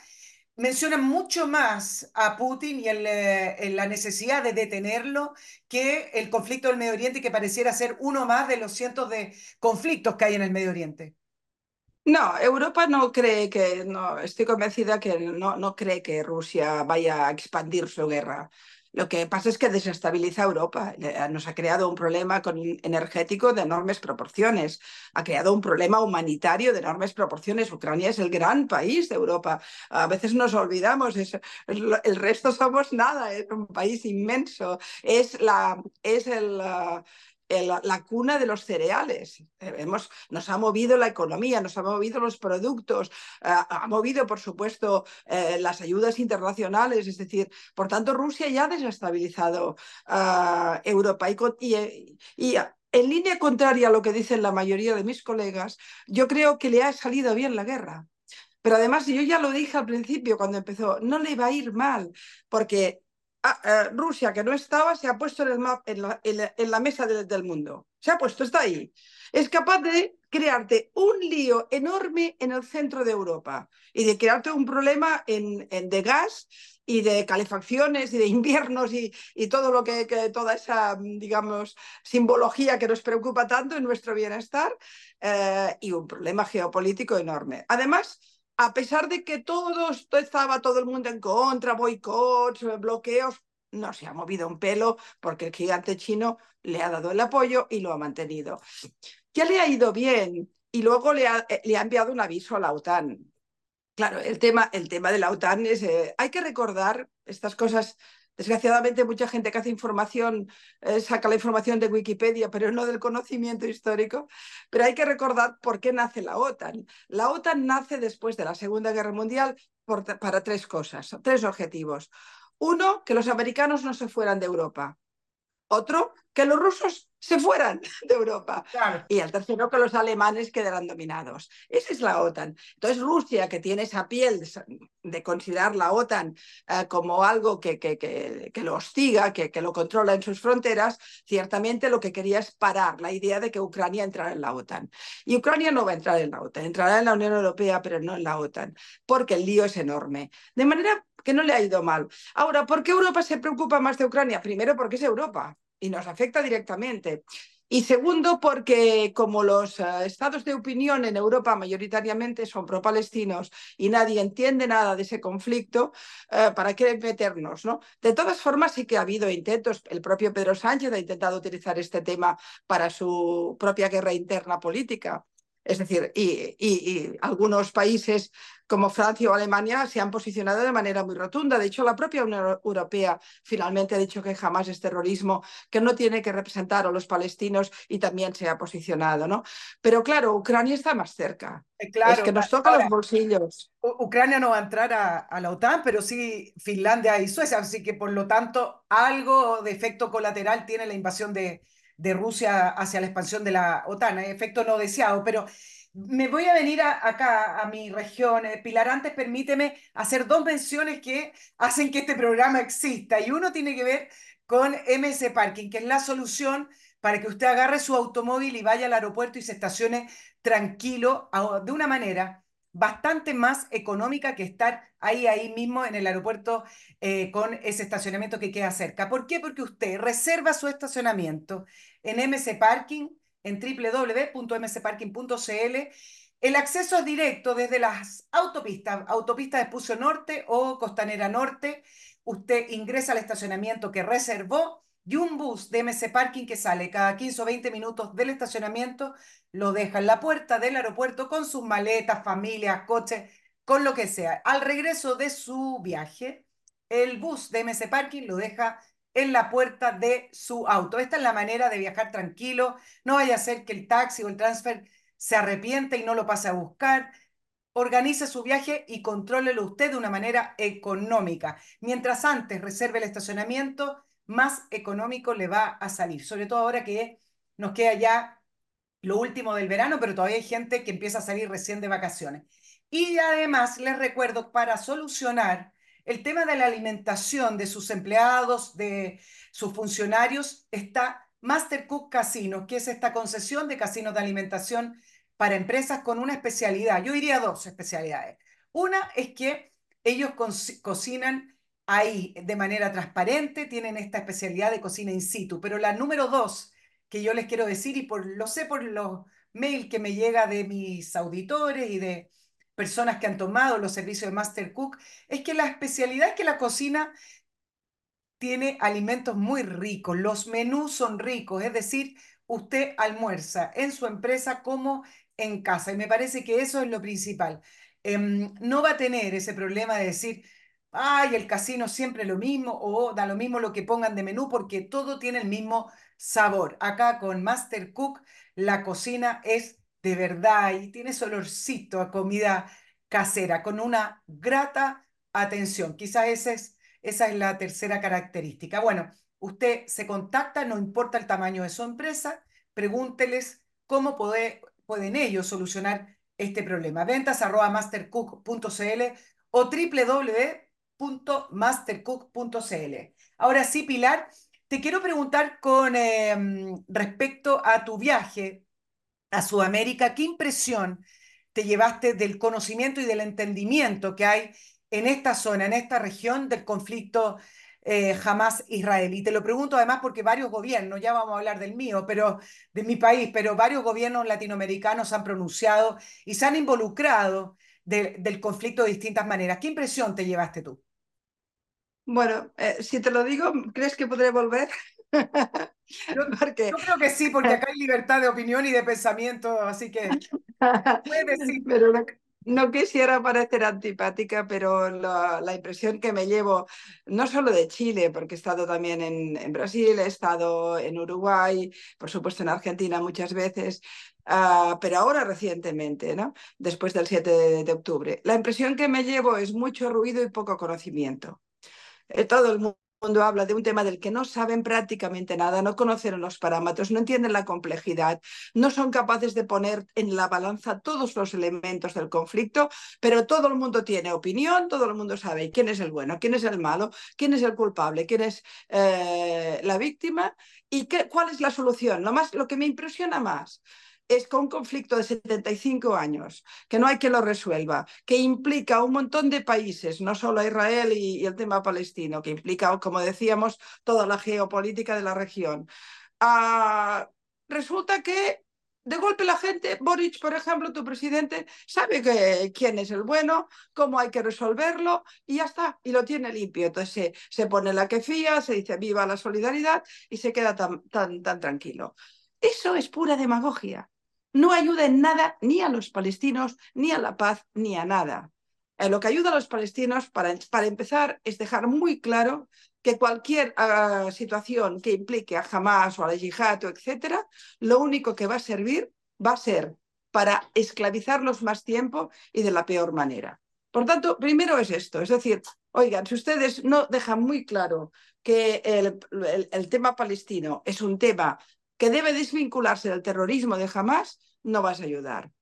mencionan mucho más a Putin y el, eh, la necesidad de detenerlo que el conflicto del Medio Oriente, que pareciera ser uno más de los cientos de conflictos que hay en el Medio Oriente. No, Europa no cree que, no, estoy convencida que no, no cree que Rusia vaya a expandir su guerra. Lo que pasa es que desestabiliza Europa. Nos ha creado un problema energético de enormes proporciones. Ha creado un problema humanitario de enormes proporciones. Ucrania es el gran país de Europa. A veces nos olvidamos. El resto somos nada. Es un país inmenso. Es, la, es el, la, la, cuna de los cereales. Eh, hemos, nos ha movido la economía, nos ha movido los productos, uh, ha movido, por supuesto, las ayudas internacionales. Es decir, por tanto, Rusia ya ha desestabilizado uh, Europa. Y, y, en línea contraria a lo que dicen la mayoría de mis colegas, yo creo que le ha salido bien la guerra. Pero además, yo ya lo dije al principio cuando empezó, no le va a ir mal, porque ah, eh, Rusia, que no estaba, se ha puesto en, la, mesa del mundo. Se ha puesto, está ahí. Es capaz de crearte un lío enorme en el centro de Europa y de crearte un problema en, de gas y de calefacciones y de inviernos y, todo lo que, toda esa, digamos, simbología que nos preocupa tanto en nuestro bienestar eh, y un problema geopolítico enorme. Además, a pesar de que todo estaba todo el mundo en contra, boicots, bloqueos, no se ha movido un pelo porque el gigante chino le ha dado el apoyo y lo ha mantenido. Ya le ha ido bien y luego le ha, eh, enviado un aviso a la OTAN. Claro, el tema, el tema de la OTAN es, eh, hay que recordar estas cosas. Desgraciadamente, mucha gente que hace información eh, saca la información de Wikipedia, pero no del conocimiento histórico. Pero hay que recordar por qué nace la OTAN. La OTAN nace después de la Segunda Guerra Mundial para tres cosas, tres objetivos. Uno, que los americanos no se fueran de Europa. Otro, que los rusos se fueran de Europa. Y el tercero, que los alemanes quedaran dominados. Esa es la OTAN. Entonces, Rusia, que tiene esa piel de considerar la OTAN eh, como algo que, que, que, lo hostiga, que, lo controla en sus fronteras, ciertamente lo que quería es parar la idea de que Ucrania entrara en la OTAN. Y Ucrania no va a entrar en la OTAN, entrará en la Unión Europea, pero no en la OTAN, porque el lío es enorme. De manera que no le ha ido mal. Ahora, ¿por qué Europa se preocupa más de Ucrania? Primero, porque es Europa y nos afecta directamente. Y segundo, porque como los eh, estados de opinión en Europa mayoritariamente son pro-palestinos y nadie entiende nada de ese conflicto, eh, ¿para qué meternos? ¿no? De todas formas, sí que ha habido intentos. El propio Pedro Sánchez ha intentado utilizar este tema para su propia guerra interna política. Es decir, y, algunos países como Francia o Alemania se han posicionado de manera muy rotunda. De hecho, la propia Unión Europea finalmente ha dicho que jamás es terrorismo, que no tiene que representar a los palestinos y también se ha posicionado. ¿no? Pero claro, Ucrania está más cerca. Eh, claro, es que nos toca los bolsillos. Ucrania no va a entrar a, a, la OTAN, pero sí Finlandia y Suecia, así que por lo tanto algo de efecto colateral tiene la invasión de, de Rusia hacia la expansión de la OTAN, efecto no deseado, pero me voy a venir acá, a mi región. Eh, Pilar, antes permíteme hacer dos menciones que hacen que este programa exista, y uno tiene que ver con MS Parking, que es la solución para que usted agarre su automóvil y vaya al aeropuerto y se estacione tranquilo, de una manera bastante más económica que estar ahí, ahí mismo en el aeropuerto eh, con ese estacionamiento que queda cerca. ¿Por qué? Porque usted reserva su estacionamiento en MC Parking, en www.mcparking.cl. El acceso es directo desde las autopistas, autopista de Pucio Norte o Costanera Norte. Usted ingresa al estacionamiento que reservó y un bus de MC Parking que sale cada 15 o 20 minutos del estacionamiento, lo deja en la puerta del aeropuerto con sus maletas, familias, coches, con lo que sea. Al regreso de su viaje, el bus de MC Parking lo deja en la puerta de su auto. Esta es la manera de viajar tranquilo. No vaya a ser que el taxi o el transfer se arrepiente y no lo pase a buscar. Organice su viaje y contrólelo usted de una manera económica. Mientras antes reserve el estacionamiento, más económico le va a salir. Sobre todo ahora que nos queda ya lo último del verano, pero todavía hay gente que empieza a salir recién de vacaciones. Y además les recuerdo, para solucionar el tema de la alimentación de sus empleados, de sus funcionarios, está Mastercook Casino, que es esta concesión de casinos de alimentación para empresas con una especialidad. Yo diría dos especialidades. Una es que ellos cocinan ahí de manera transparente, tienen esta especialidad de cocina in situ, pero la número dos que yo les quiero decir, y por, lo sé por los mails que me llega de mis auditores y de personas que han tomado los servicios de Master Cook, es que la especialidad es que la cocina tiene alimentos muy ricos, los menús son ricos, es decir, usted almuerza en su empresa como en casa, y me parece que eso es lo principal. Em, no va a tener ese problema de decir, ay, el casino siempre lo mismo, o da lo mismo lo que pongan de menú, porque todo tiene el mismo sabor. Acá con Master Cook, la cocina es de verdad y tiene ese olorcito a comida casera, con una grata atención. Quizás esa es, esa es la tercera característica. Bueno, usted se contacta, no importa el tamaño de su empresa, pregúnteles cómo pueden ellos solucionar este problema. Ventas arroba mastercook.cl o www.mastercook.cl. Ahora sí, Pilar, te quiero preguntar con em, respecto a tu viaje a Sudamérica, ¿qué impresión te llevaste del conocimiento y del entendimiento que hay en esta zona, en esta región del conflicto eh, Hamas-Israel? Y te lo pregunto además porque varios gobiernos, ya vamos a hablar del mío, pero de mi país, pero varios gobiernos latinoamericanos han pronunciado y se han involucrado del conflicto de distintas maneras. ¿Qué impresión te llevaste tú? Bueno, eh, si te lo digo, ¿crees que podré volver? Yo, yo, creo que sí, porque acá hay libertad de opinión y de pensamiento, así que puedes decir. Pero no, no, quisiera parecer antipática, pero la, la, impresión que me llevo, no solo de Chile, porque he estado también en, en Brasil, he estado en Uruguay, por supuesto en Argentina muchas veces, Uh, pero ahora recientemente, ¿no? después del 7 de, de, octubre. La impresión que me llevo es mucho ruido y poco conocimiento. Eh, todo el mundo habla de un tema del que no saben prácticamente nada, no conocen los parámetros, no entienden la complejidad, no son capaces de poner en la balanza todos los elementos del conflicto, pero todo el mundo tiene opinión, todo el mundo sabe quién es el bueno, quién es el malo, quién es el culpable, quién es eh, la víctima y qué, cuál es la solución. Lo, más, lo que me impresiona más es con un conflicto de 75 años, que no hay que lo resuelva, que implica un montón de países, no solo Israel y, y el tema palestino, que implica, como decíamos, toda la geopolítica de la región. Ah, resulta que de golpe la gente, Boric, por ejemplo, tu presidente, sabe que, quién es el bueno, cómo hay que resolverlo y ya está, y lo tiene limpio. Entonces se, se pone la que fía, se dice viva la solidaridad y se queda tan, tan, tan tranquilo. Eso es pura demagogia no ayuda en nada ni a los palestinos, ni a la paz, ni a nada. Eh, lo que ayuda a los palestinos, para, para, empezar, es dejar muy claro que cualquier uh, situación que implique a Hamas o a la yihad, etcétera, lo único que va a servir va a ser para esclavizarlos más tiempo y de la peor manera. Por tanto, primero es esto, es decir, oigan, si ustedes no dejan muy claro que el, el tema palestino es un tema que debe desvincularse del terrorismo de Hamas, no vas a ayudar.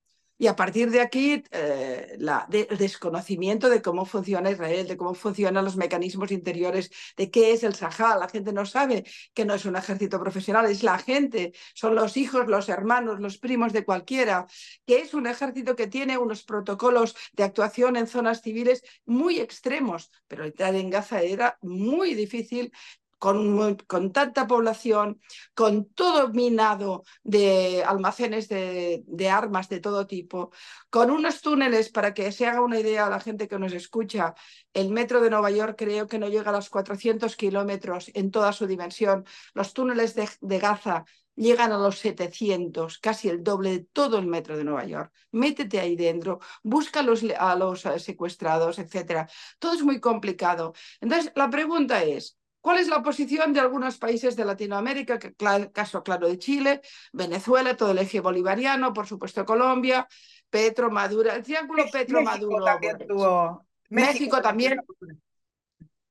Y a partir de aquí, eh, el desconocimiento de cómo funciona Israel, de cómo funcionan los mecanismos interiores, de qué es el Sahel. La gente no sabe que no es un ejército profesional, es la gente, son los hijos, los hermanos, los primos de cualquiera, que es un ejército que tiene unos protocolos de actuación en zonas civiles muy extremos, pero entrar en Gaza era muy difícil con, con, tanta población, con todo minado de almacenes de, armas de todo tipo, con unos túneles, para que se haga una idea a la gente que nos escucha, el metro de Nueva York creo que no llega a los 400 kilómetros en toda su dimensión, los túneles de, Gaza llegan a los 700, casi el doble de todo el metro de Nueva York. Métete ahí dentro, busca a los, a los secuestrados, etc. Todo es muy complicado. Entonces, la pregunta es, ¿Cuál es la posición de algunos países de Latinoamérica? Que, caso claro de Chile, Venezuela, todo el eje bolivariano, por supuesto Colombia, Petro, Maduro, el triángulo Petro-Maduro. También tuvo... México, México, también.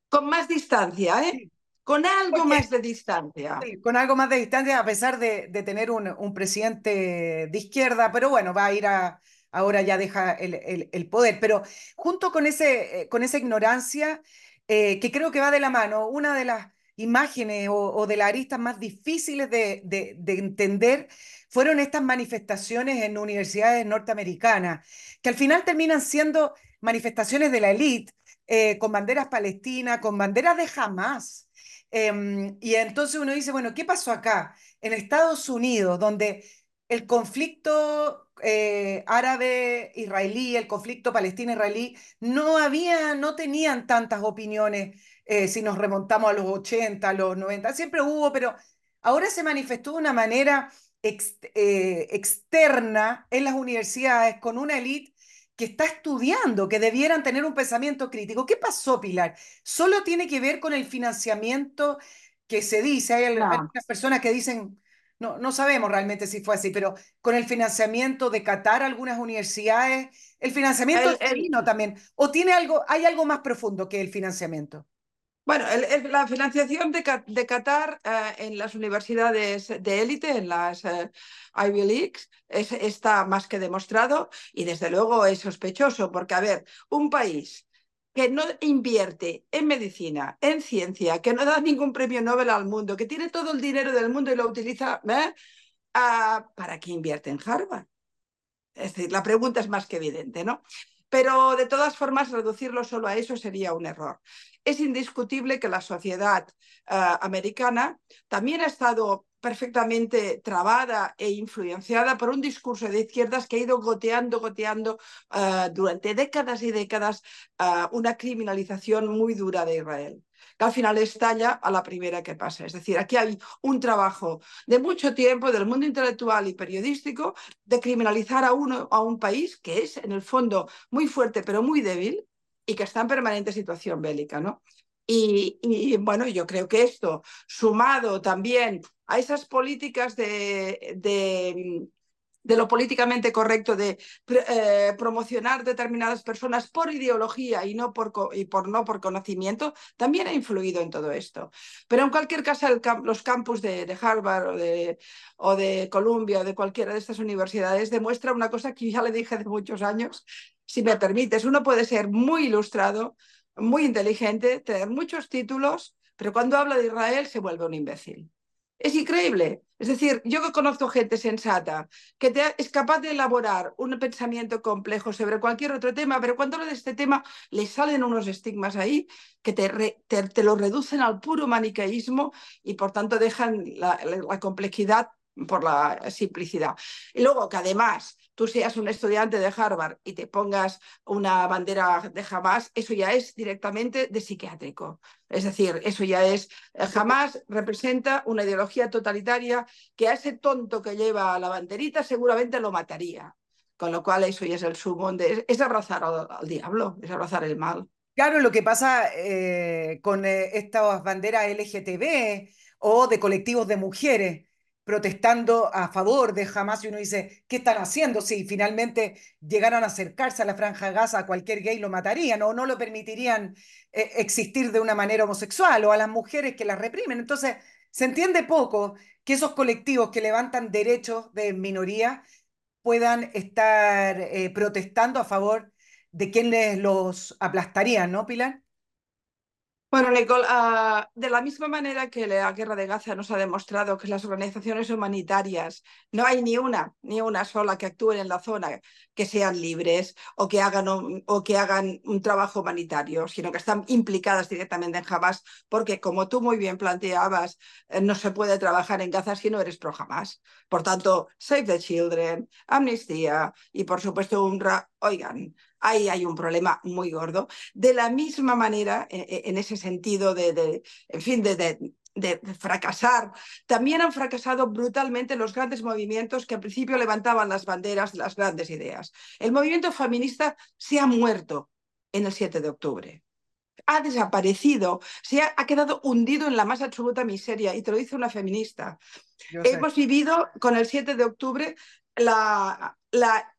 Con más distancia, ¿eh? Sí. Con algo más de distancia. Sí, con algo más de distancia, a pesar de, de tener un, un, presidente de izquierda, pero bueno, va a ir a. Ahora ya deja el, el, el poder. Pero junto con, ese, con esa ignorancia eh, que creo que va de la mano. Una de las imágenes o, de las aristas más difíciles de, de, de, entender fueron estas manifestaciones en universidades norteamericanas, que al final terminan siendo manifestaciones de la élite, eh, con banderas palestinas, con banderas de Hamas. Eh, y entonces uno dice, bueno, ¿qué pasó acá? En Estados Unidos, donde el conflicto eh, árabe-israelí, el conflicto palestino-israelí, no había, no tenían tantas opiniones eh, si nos remontamos a los 80, a los 90, siempre hubo, pero ahora se manifestó de una manera ex, eh, externa en las universidades con una élite que está estudiando, que debieran tener un pensamiento crítico. ¿Qué pasó, Pilar? ¿Solo tiene que ver con el financiamiento que se dice? Hay, no. hay personas que dicen no, no sabemos realmente si fue así, pero con el financiamiento de Qatar algunas universidades, el financiamiento el, también, o tiene algo, hay algo más profundo que el financiamiento. Bueno, el, la financiación de, de Qatar eh, en las universidades de élite, en las eh, Ivy Leagues, es, está más que demostrado y desde luego es sospechoso, porque a ver, un país que no invierte en medicina, en ciencia, que no da ningún premio Nobel al mundo, que tiene todo el dinero del mundo y lo utiliza, ¿eh? ah, ¿para qué invierte en Harvard? Es decir, la pregunta es más que evidente, ¿no? Pero de todas formas, reducirlo solo a eso sería un error. Es indiscutible que la sociedad uh, americana también ha estado perfectamente trabada e influenciada por un discurso de izquierdas que ha ido goteando, goteando uh, durante décadas y décadas uh, una criminalización muy dura de Israel que al final estalla a la primera que pasa. Es decir, aquí hay un trabajo de mucho tiempo del mundo intelectual y periodístico de criminalizar a, uno, a un país que es en el fondo muy fuerte pero muy débil y que está en permanente situación bélica, ¿no? Y, bueno, yo creo que esto, sumado también a esas políticas de, lo políticamente correcto de eh, promocionar determinadas personas por ideología y, no por, no por conocimiento, también ha influido en todo esto. Pero en cualquier caso, los campus de, Harvard o de, o de Columbia o de cualquiera de estas universidades demuestra una cosa que ya le dije hace muchos años, si me permites, uno puede ser muy ilustrado, muy inteligente, tener muchos títulos, pero cuando habla de Israel se vuelve un imbécil. Es increíble. Es decir, yo que conozco gente sensata que es capaz de elaborar un pensamiento complejo sobre cualquier otro tema, pero cuando habla de este tema le salen unos estigmas ahí que te, te, lo reducen al puro maniqueísmo y por tanto dejan la, la complejidad por la simplicidad. Y luego que además tú seas un estudiante de Harvard y te pongas una bandera de Hamas, eso ya es directamente de psiquiátrico. Es decir, eso ya es, jamás representa una ideología totalitaria que a ese tonto que lleva la banderita seguramente lo mataría. Con lo cual eso ya es el sumo, de, es abrazar al, al diablo, es abrazar el mal. Claro, lo que pasa eh, con eh, estas banderas LGTB o de colectivos de mujeres, protestando a favor de Hamas y uno dice, ¿qué están haciendo? Si finalmente llegaran a acercarse a la franja de Gaza, a cualquier gay lo matarían o no lo permitirían eh, existir de una manera homosexual o a las mujeres que las reprimen. Entonces, se entiende poco que esos colectivos que levantan derechos de minoría puedan estar eh, protestando a favor de quienes los aplastarían, ¿no, Pilar? Bueno, Nicole, uh, de la misma manera que la guerra de Gaza nos ha demostrado que las organizaciones humanitarias no hay ni una, ni una sola que actúen en la zona que sean libres o que hagan un, o que hagan un trabajo humanitario, sino que están implicadas directamente en Hamas, porque como tú muy bien planteabas, eh, no se puede trabajar en Gaza si no eres pro Hamas. Por tanto, Save the Children, Amnistía y por supuesto UNRWA, oigan, ahí hay un problema muy gordo. De la misma manera, en, ese sentido de, de en fin, de, de, de, fracasar, también han fracasado brutalmente los grandes movimientos que al principio levantaban las banderas de las grandes ideas. El movimiento feminista se ha muerto en el 7 de octubre. Ha desaparecido, se ha, ha quedado hundido en la más absoluta miseria, y te lo dice una feminista. Hemos vivido con el 7 de octubre la, la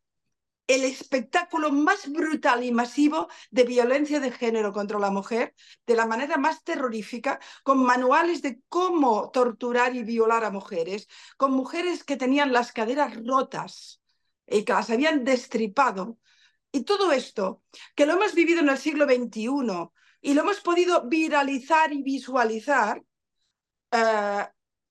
el espectáculo más brutal y masivo de violencia de género contra la mujer, de la manera más terrorífica, con manuales de cómo torturar y violar a mujeres, con mujeres que tenían las caderas rotas y que las habían destripado. Y todo esto, que lo hemos vivido en el siglo XXI y lo hemos podido viralizar y visualizar, uh,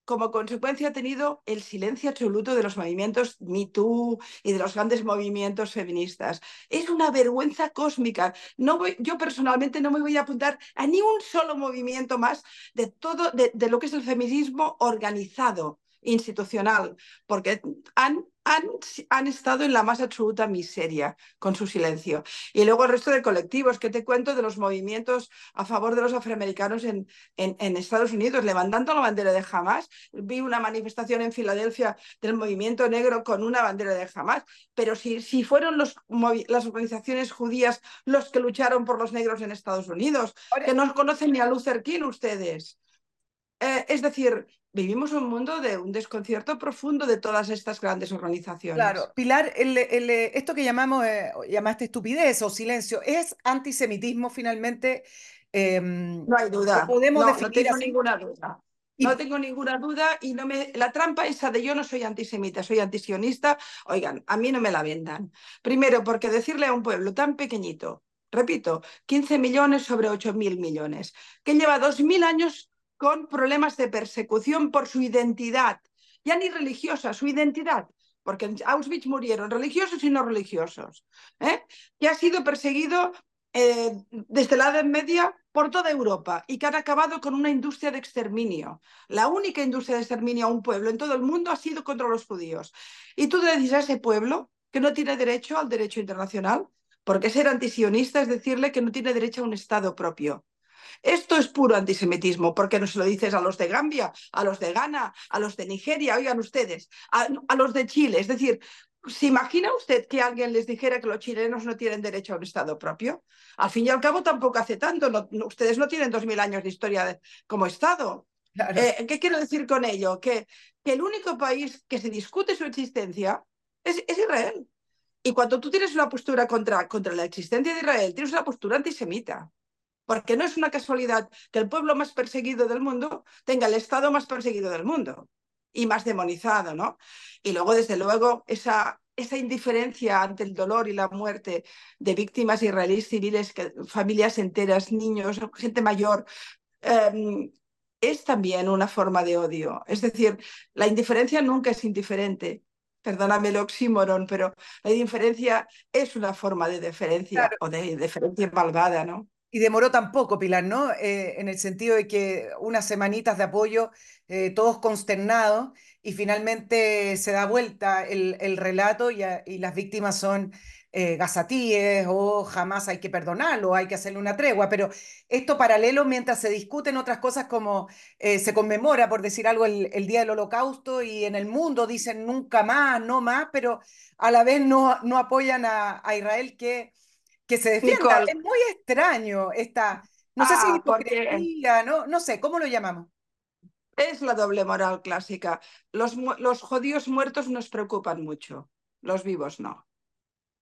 como consecuencia ha tenido el silencio absoluto de los movimientos Me Too y de los grandes movimientos feministas. Es una vergüenza cósmica. No voy, yo personalmente no me voy a apuntar a ni un solo movimiento más de todo de lo que es el feminismo organizado, institucional, porque han han, han, estado en la más absoluta miseria con su silencio. Y luego el resto de colectivos, que te cuento de los movimientos a favor de los afroamericanos en, en, en Estados Unidos, levantando la bandera de Hamas. Vi una manifestación en Filadelfia del movimiento negro con una bandera de Hamas, pero si, si fueron los, las organizaciones judías los que lucharon por los negros en Estados Unidos, que no conocen ni a Luther King ustedes. Eh, es decir, vivimos un mundo de un desconcierto profundo de todas estas grandes organizaciones. Claro, Pilar, el, el, esto que llamamos, eh, llamaste estupidez o silencio, ¿es antisemitismo finalmente? Eh, no hay duda. Podemos no, definir no tengo así? ninguna duda. Y... No tengo ninguna duda y no me la trampa esa de yo no soy antisemita, soy antisionista, oigan, a mí no me la vendan. Primero, porque decirle a un pueblo tan pequeñito repito, 15 millones sobre 8 mil millones, que lleva 2.000 años con problemas de persecución por su identidad, ya ni religiosa, su identidad, porque en Auschwitz murieron religiosos y no religiosos, ¿eh? que ha sido perseguido eh, desde la Edad Media por toda Europa y que han acabado con una industria de exterminio. La única industria de exterminio a un pueblo en todo el mundo ha sido contra los judíos. Y tú dices a ese pueblo que no tiene derecho al derecho internacional, porque ser antisionista es decirle que no tiene derecho a un Estado propio. Esto es puro antisemitismo, porque no se lo dices a los de Gambia, a los de Ghana, a los de Nigeria, oigan ustedes, a, a los de Chile. Es decir, ¿Se imagina usted que alguien les dijera que los chilenos no tienen derecho a un Estado propio? Al fin y al cabo tampoco hace tanto. ustedes no tienen dos mil años de historia como Estado. Eh, ¿Qué quiero decir con ello? Que, que, el único país que se discute su existencia es, es, Israel. Y cuando tú tienes una postura contra, contra la existencia de Israel, tienes una postura antisemita. Porque no es una casualidad que el pueblo más perseguido del mundo tenga el Estado más perseguido del mundo y más demonizado, ¿no? Y luego, desde luego, esa, esa indiferencia ante el dolor y la muerte de víctimas israelíes civiles, que, familias enteras, niños, gente mayor, eh, es también una forma de odio. Es decir, la indiferencia nunca es indiferente. Perdóname el oxímoron, pero la indiferencia es una forma de deferencia o de deferencia malvada, ¿no? Y demoró tampoco, Pilar, ¿no? Eh, en el sentido de que unas semanitas de apoyo, eh, todos consternados, y finalmente se da vuelta el, el relato y, y, las víctimas son eh, gazatíes o jamás hay que perdonarlo, hay que hacerle una tregua, pero esto paralelo mientras se discuten otras cosas como eh, se conmemora, por decir algo, el, el, Día del Holocausto y en el mundo dicen nunca más, no más, pero a la vez no, no apoyan a, a Israel que que se defienda. Es muy extraño esta, no sé si ah, hipocresía, ¿no? no sé, ¿cómo lo llamamos? Es la doble moral clásica. Los, los judíos muertos nos preocupan mucho, los vivos no.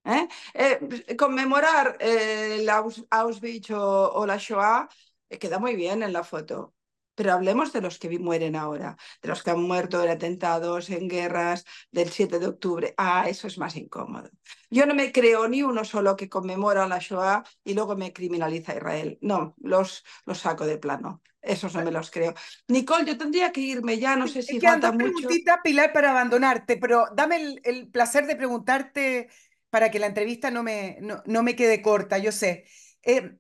¿Eh? Eh, conmemorar eh, el Auschwitz o, o la Shoah queda muy bien en la foto, pero hablemos de los que mueren ahora, de los que han muerto en atentados, en guerras del 7 de octubre. Ah, eso es más incómodo. Yo no me creo ni uno solo que conmemora la Shoah y luego me criminaliza Israel. No, los, los saco de plano. Esos no me los creo. Nicole, yo tendría que irme ya, no sé si falta mucho. Pilar, para abandonarte, pero dame el, placer de preguntarte para que la entrevista no me, no, no me quede corta, yo sé. Eh,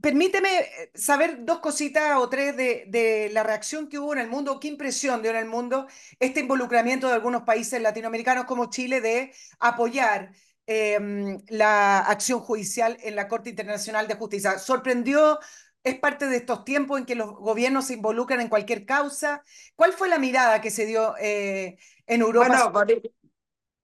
Permíteme eh, saber dos cositas o tres de, la reacción que hubo en el mundo, qué impresión dio en el mundo este involucramiento de algunos países latinoamericanos como Chile de apoyar eh, la acción judicial en la Corte Internacional de Justicia. ¿Sorprendió? ¿Es parte de estos tiempos en que los gobiernos se involucran en cualquier causa? ¿Cuál fue la mirada que se dio eh, en Europa? Bueno,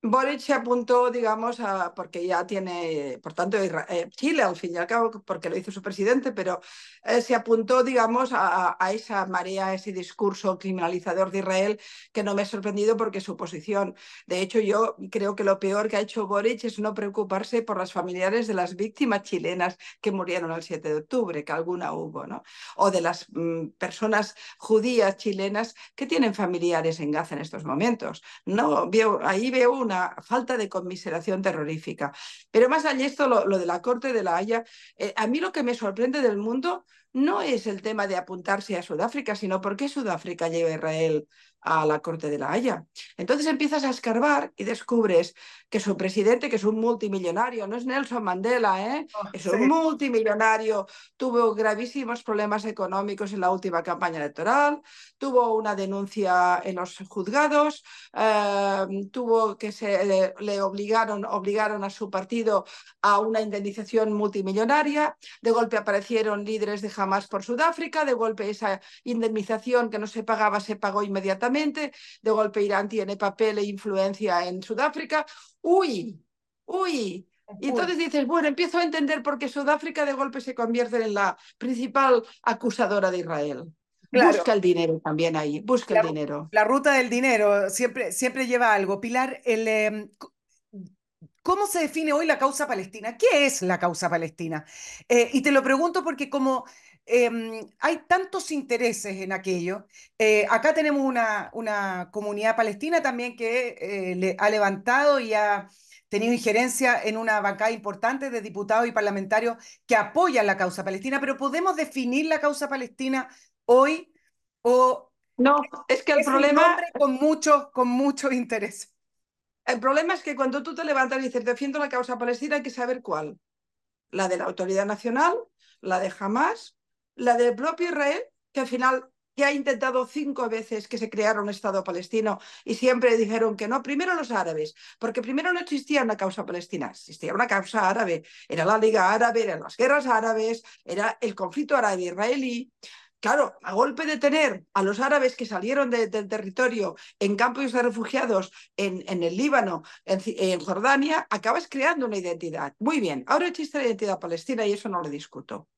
Boric se apuntó, digamos, a, porque ya tiene, por tanto, eh, Chile al fin y al cabo, porque lo hizo su presidente, pero eh, se apuntó, digamos, a, a, esa marea, a ese discurso criminalizador de Israel, que no me ha sorprendido porque su posición. De hecho, yo creo que lo peor que ha hecho Boric es no preocuparse por las familiares de las víctimas chilenas que murieron el 7 de octubre, que alguna hubo, ¿no? O de las mm, personas judías chilenas que tienen familiares en Gaza en estos momentos. No, veo, ahí veo una falta de conmiseración terrorífica. Pero más allá de esto, lo, de la Corte de la Haya, eh, a mí lo que me sorprende del mundo no es el tema de apuntarse a Sudáfrica, sino por qué Sudáfrica lleva a Israel a la Corte de la Haya. Entonces empiezas a escarbar y descubres que su presidente, que es un multimillonario, no es Nelson Mandela, ¿eh? Oh, es un multimillonario, tuvo gravísimos problemas económicos en la última campaña electoral, tuvo una denuncia en los juzgados, eh, tuvo que se le, le, obligaron, obligaron a su partido a una indemnización multimillonaria, de golpe aparecieron líderes de Hamas por Sudáfrica, de golpe esa indemnización que no se pagaba se pagó inmediatamente de golpe Irán tiene papel e influencia en Sudáfrica. Uy, uy. Y entonces dices, bueno, empiezo a entender por qué Sudáfrica de golpe se convierte en la principal acusadora de Israel. Busca el dinero también ahí, busca el dinero. La ruta del dinero siempre, siempre lleva algo. Pilar, el, eh, ¿cómo se define hoy la causa palestina? ¿Qué es la causa palestina? Eh, y te lo pregunto porque como eh, hay tantos intereses en aquello. Eh, acá tenemos una, una, comunidad palestina también que eh, le ha levantado y ha tenido injerencia en una bancada importante de diputados y parlamentarios que apoyan la causa palestina, pero ¿podemos definir la causa palestina hoy o no, es que el problema con mucho, con mucho interés. El problema es que cuando tú te levantas y dices defiendo la causa palestina hay que saber cuál. La de la autoridad nacional, la de Hamas, la del propio Israel, que al final que ha intentado cinco veces que se creara un Estado palestino y siempre dijeron que no. Primero los árabes, porque primero no existía una causa palestina, existía una causa árabe. Era la Liga Árabe, eran las guerras árabes, era el conflicto árabe-israelí. Claro, a golpe de tener a los árabes que salieron del territorio en campos de refugiados en, en el Líbano, en, Jordania, acabas creando una identidad. Muy bien, ahora existe la identidad palestina y eso no lo discuto.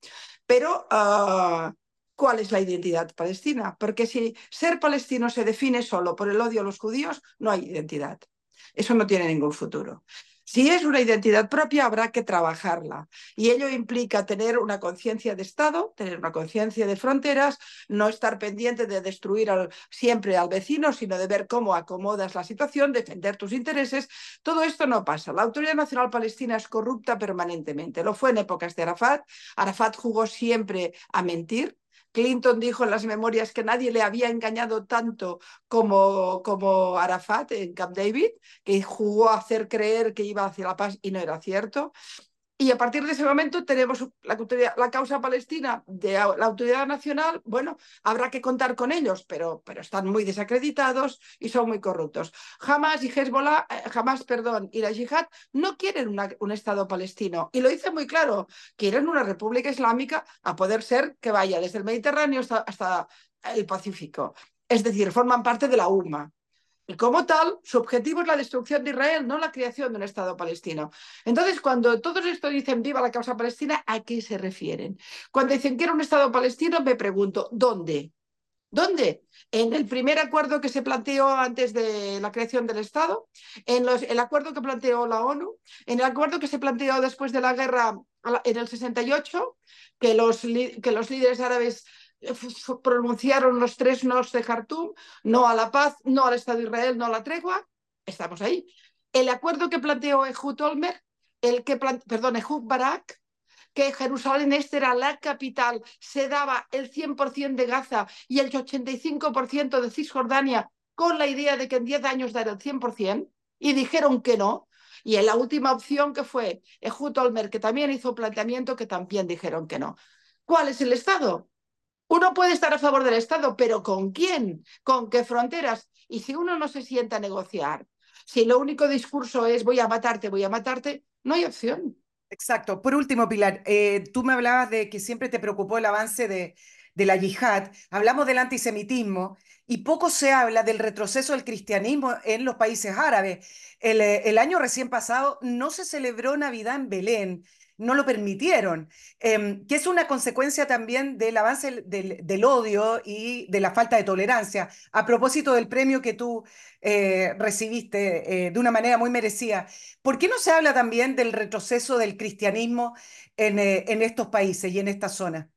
Pero, ah, ¿cuál es la identidad palestina? Porque si ser palestino se define solo por el odio a los judíos, no hay identidad. Eso no tiene ningún futuro. Si es una identidad propia, habrá que trabajarla. Y ello implica tener una conciencia de Estado, tener una conciencia de fronteras, no estar pendiente de destruir siempre al vecino, sino de ver cómo acomodas la situación, defender tus intereses. Todo esto no pasa. La Autoridad Nacional Palestina es corrupta permanentemente. Lo fue en épocas de Arafat. Arafat jugó siempre a mentir, Clinton dijo en las memorias que nadie le había engañado tanto como, como Arafat en Camp David, que jugó a hacer creer que iba hacia la paz y no era cierto. Y a partir de ese momento tenemos la, causa palestina de la autoridad nacional. Bueno, habrá que contar con ellos, pero, pero están muy desacreditados y son muy corruptos. Hamas y Hezbollah, jamás, eh, perdón, y la yihad no quieren un Estado palestino. Y lo dice muy claro, quieren una república islámica a poder ser que vaya desde el Mediterráneo hasta, hasta el Pacífico. Es decir, forman parte de la UMA. Y como tal, su objetivo es la destrucción de Israel, no la creación de un Estado palestino. Entonces, cuando todos estos dicen viva la causa palestina, ¿a qué se refieren? Cuando dicen que era un Estado palestino, me pregunto, ¿dónde? ¿Dónde? En el primer acuerdo que se planteó antes de la creación del Estado, en el acuerdo que planteó la ONU, en el acuerdo que se planteó después de la guerra en el 68, que los, que los líderes árabes pronunciaron los tres nos de Jartum, no a la paz, no al Estado de Israel, no a la tregua, estamos ahí. El acuerdo que planteó Ehud Olmer, el que perdón, Ehud Barak, que Jerusalén este era la capital, se daba el 100% de Gaza y el 85% de Cisjordania con la idea de que en 10 años dar el 100%, y dijeron que no. Y en la última opción que fue Ehud Olmer, que también hizo planteamiento, que también dijeron que no. ¿Cuál es el Estado? Uno puede estar a favor del Estado, pero ¿con quién? ¿Con qué fronteras? Y si uno no se sienta a negociar, si lo único discurso es voy a matarte, voy a matarte, no hay opción. Exacto. Por último, Pilar, eh, tú me hablabas de que siempre te preocupó el avance de, la yihad, hablamos del antisemitismo y poco se habla del retroceso del cristianismo en los países árabes. El, eh, el año recién pasado no se celebró Navidad en Belén no lo permitieron, em, que es una consecuencia también del avance del, odio y de la falta de tolerancia. A propósito del premio que tú eh, recibiste eh, de una manera muy merecida, ¿por qué no se habla también del retroceso del cristianismo en, eh, en estos países y en esta zona?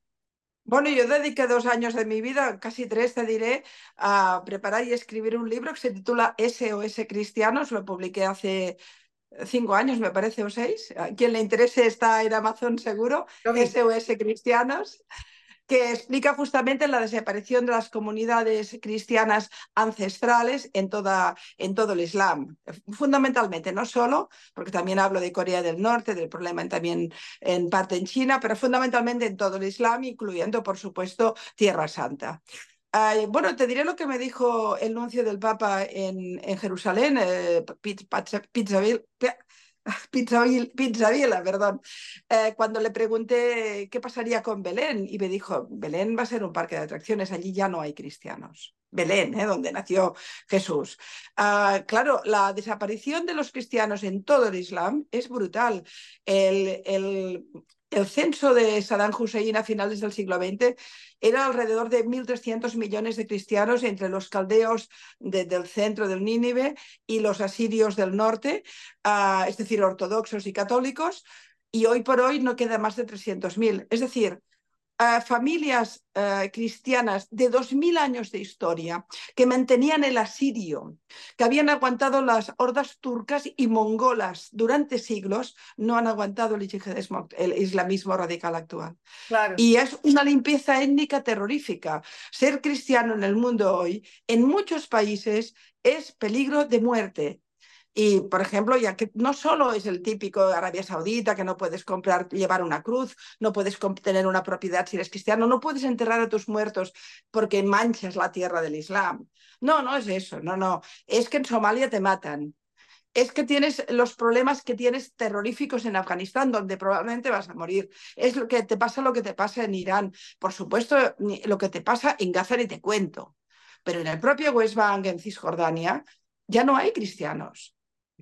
Bueno, yo dediqué dos años de mi vida, casi tres te diré, a preparar y escribir un libro que se titula SOS Cristianos, lo publiqué hace cinco años, me parece, o seis. A quien le interese está en Amazon seguro, SOS Cristianos, que explica justamente la desaparición de las comunidades cristianas ancestrales en, toda, en todo el Islam. Fundamentalmente, no solo, porque también hablo de Corea del Norte, del problema también en parte en China, pero fundamentalmente en todo el Islam, incluyendo, por supuesto, Tierra Santa bueno, te diré lo que me dijo el nuncio del Papa en, en Jerusalén, eh, perdón, eh, cuando le pregunté qué pasaría con Belén y me dijo, Belén va a ser un parque de atracciones, allí ya no hay cristianos. Belén, ¿eh? donde nació Jesús. Ah, claro, la desaparición de los cristianos en todo el Islam es brutal. El, el, el censo de Saddam Hussein a finales del siglo XX era alrededor de 1.300 millones de cristianos entre los caldeos del centro del Nínive y los asirios del norte, ah, es decir, ortodoxos y católicos, y hoy por hoy no queda más de 300.000. Es decir, familias eh, cristianas de dos mil años de historia que mantenían el asirio, que habían aguantado las hordas turcas y mongolas durante siglos, no han aguantado el el islamismo radical actual. Y es una limpieza étnica terrorífica. Ser cristiano en el mundo hoy, en muchos países, es peligro de muerte. Y, por ejemplo, ya que no solo es el típico Arabia Saudita, que no puedes comprar, llevar una cruz, no puedes tener una propiedad si eres cristiano, no puedes enterrar a tus muertos porque manchas la tierra del Islam. No, no es eso, no, no. Es que en Somalia te matan. Es que tienes los problemas que tienes terroríficos en Afganistán, donde probablemente vas a morir. Es lo que te pasa lo que te pasa en Irán. Por supuesto, lo que te pasa en Gaza y te cuento. Pero en el propio West Bank, en Cisjordania, ya no hay cristianos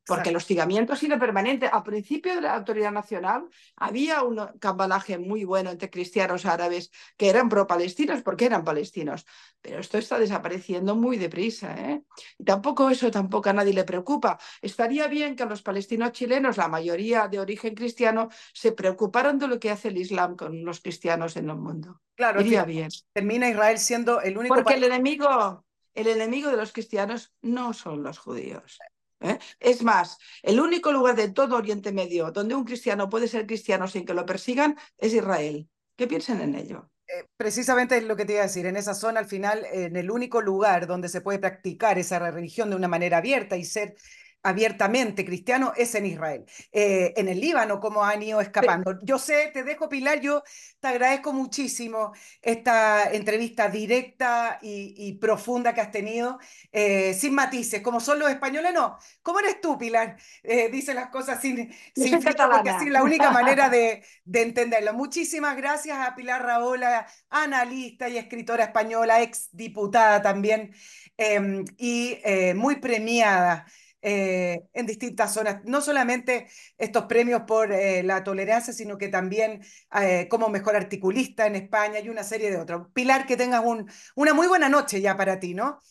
porque el hostigamiento ha sido permanente. Al principio de la autoridad nacional había un cambalaje muy bueno entre cristianos árabes que eran pro-palestinos porque eran palestinos, pero esto está desapareciendo muy deprisa. ¿eh? Y tampoco eso tampoco a nadie le preocupa. Estaría bien que los palestinos chilenos, la mayoría de origen cristiano, se preocuparan de lo que hace el Islam con los cristianos en el mundo. Claro, Iría bien. Termina Israel siendo el único. Porque el enemigo, el enemigo de los cristianos no son los judíos. ¿Eh? Es más, el único lugar de todo Oriente Medio donde un cristiano puede ser cristiano sin que lo persigan es Israel. ¿Qué piensan en ello? Eh, precisamente es lo que te iba a decir, en esa zona al final, en el único lugar donde se puede practicar esa religión de una manera abierta y ser abiertamente cristiano es en Israel. Eh, en el Líbano, como han ido escapando. Yo sé, te dejo, Pilar, yo te agradezco muchísimo esta entrevista directa y, profunda que has tenido, eh, sin matices, como son los españoles, no. ¿Cómo eres tú, Pilar? Eh, dice las cosas sin, sin filtro, porque así es la única manera de, de, entenderlo. Muchísimas gracias a Pilar Raola, analista y escritora española, ex diputada también, em, y muy premiada. Eh, en distintas zonas, no solamente estos premios por eh, la tolerancia, sino que también eh, como mejor articulista en España y una serie de otros. Pilar, que tengas un, una muy buena noche ya para ti, ¿no?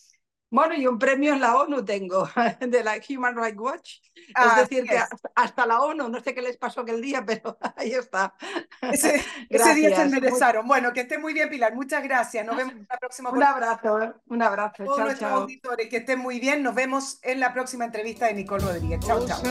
Bueno, y un premio en la ONU tengo, de la Human Rights Watch. es decir, que hasta, la ONU, no sé qué les pasó aquel día, pero ahí está. Ese, día se enderezaron. Bueno, que esté muy bien, Pilar. Muchas gracias. Nos vemos en la próxima. Un abrazo, un abrazo. Todos nuestros auditores, que estén muy bien. Nos vemos en la próxima entrevista de Nicole Rodríguez. Chao, chao.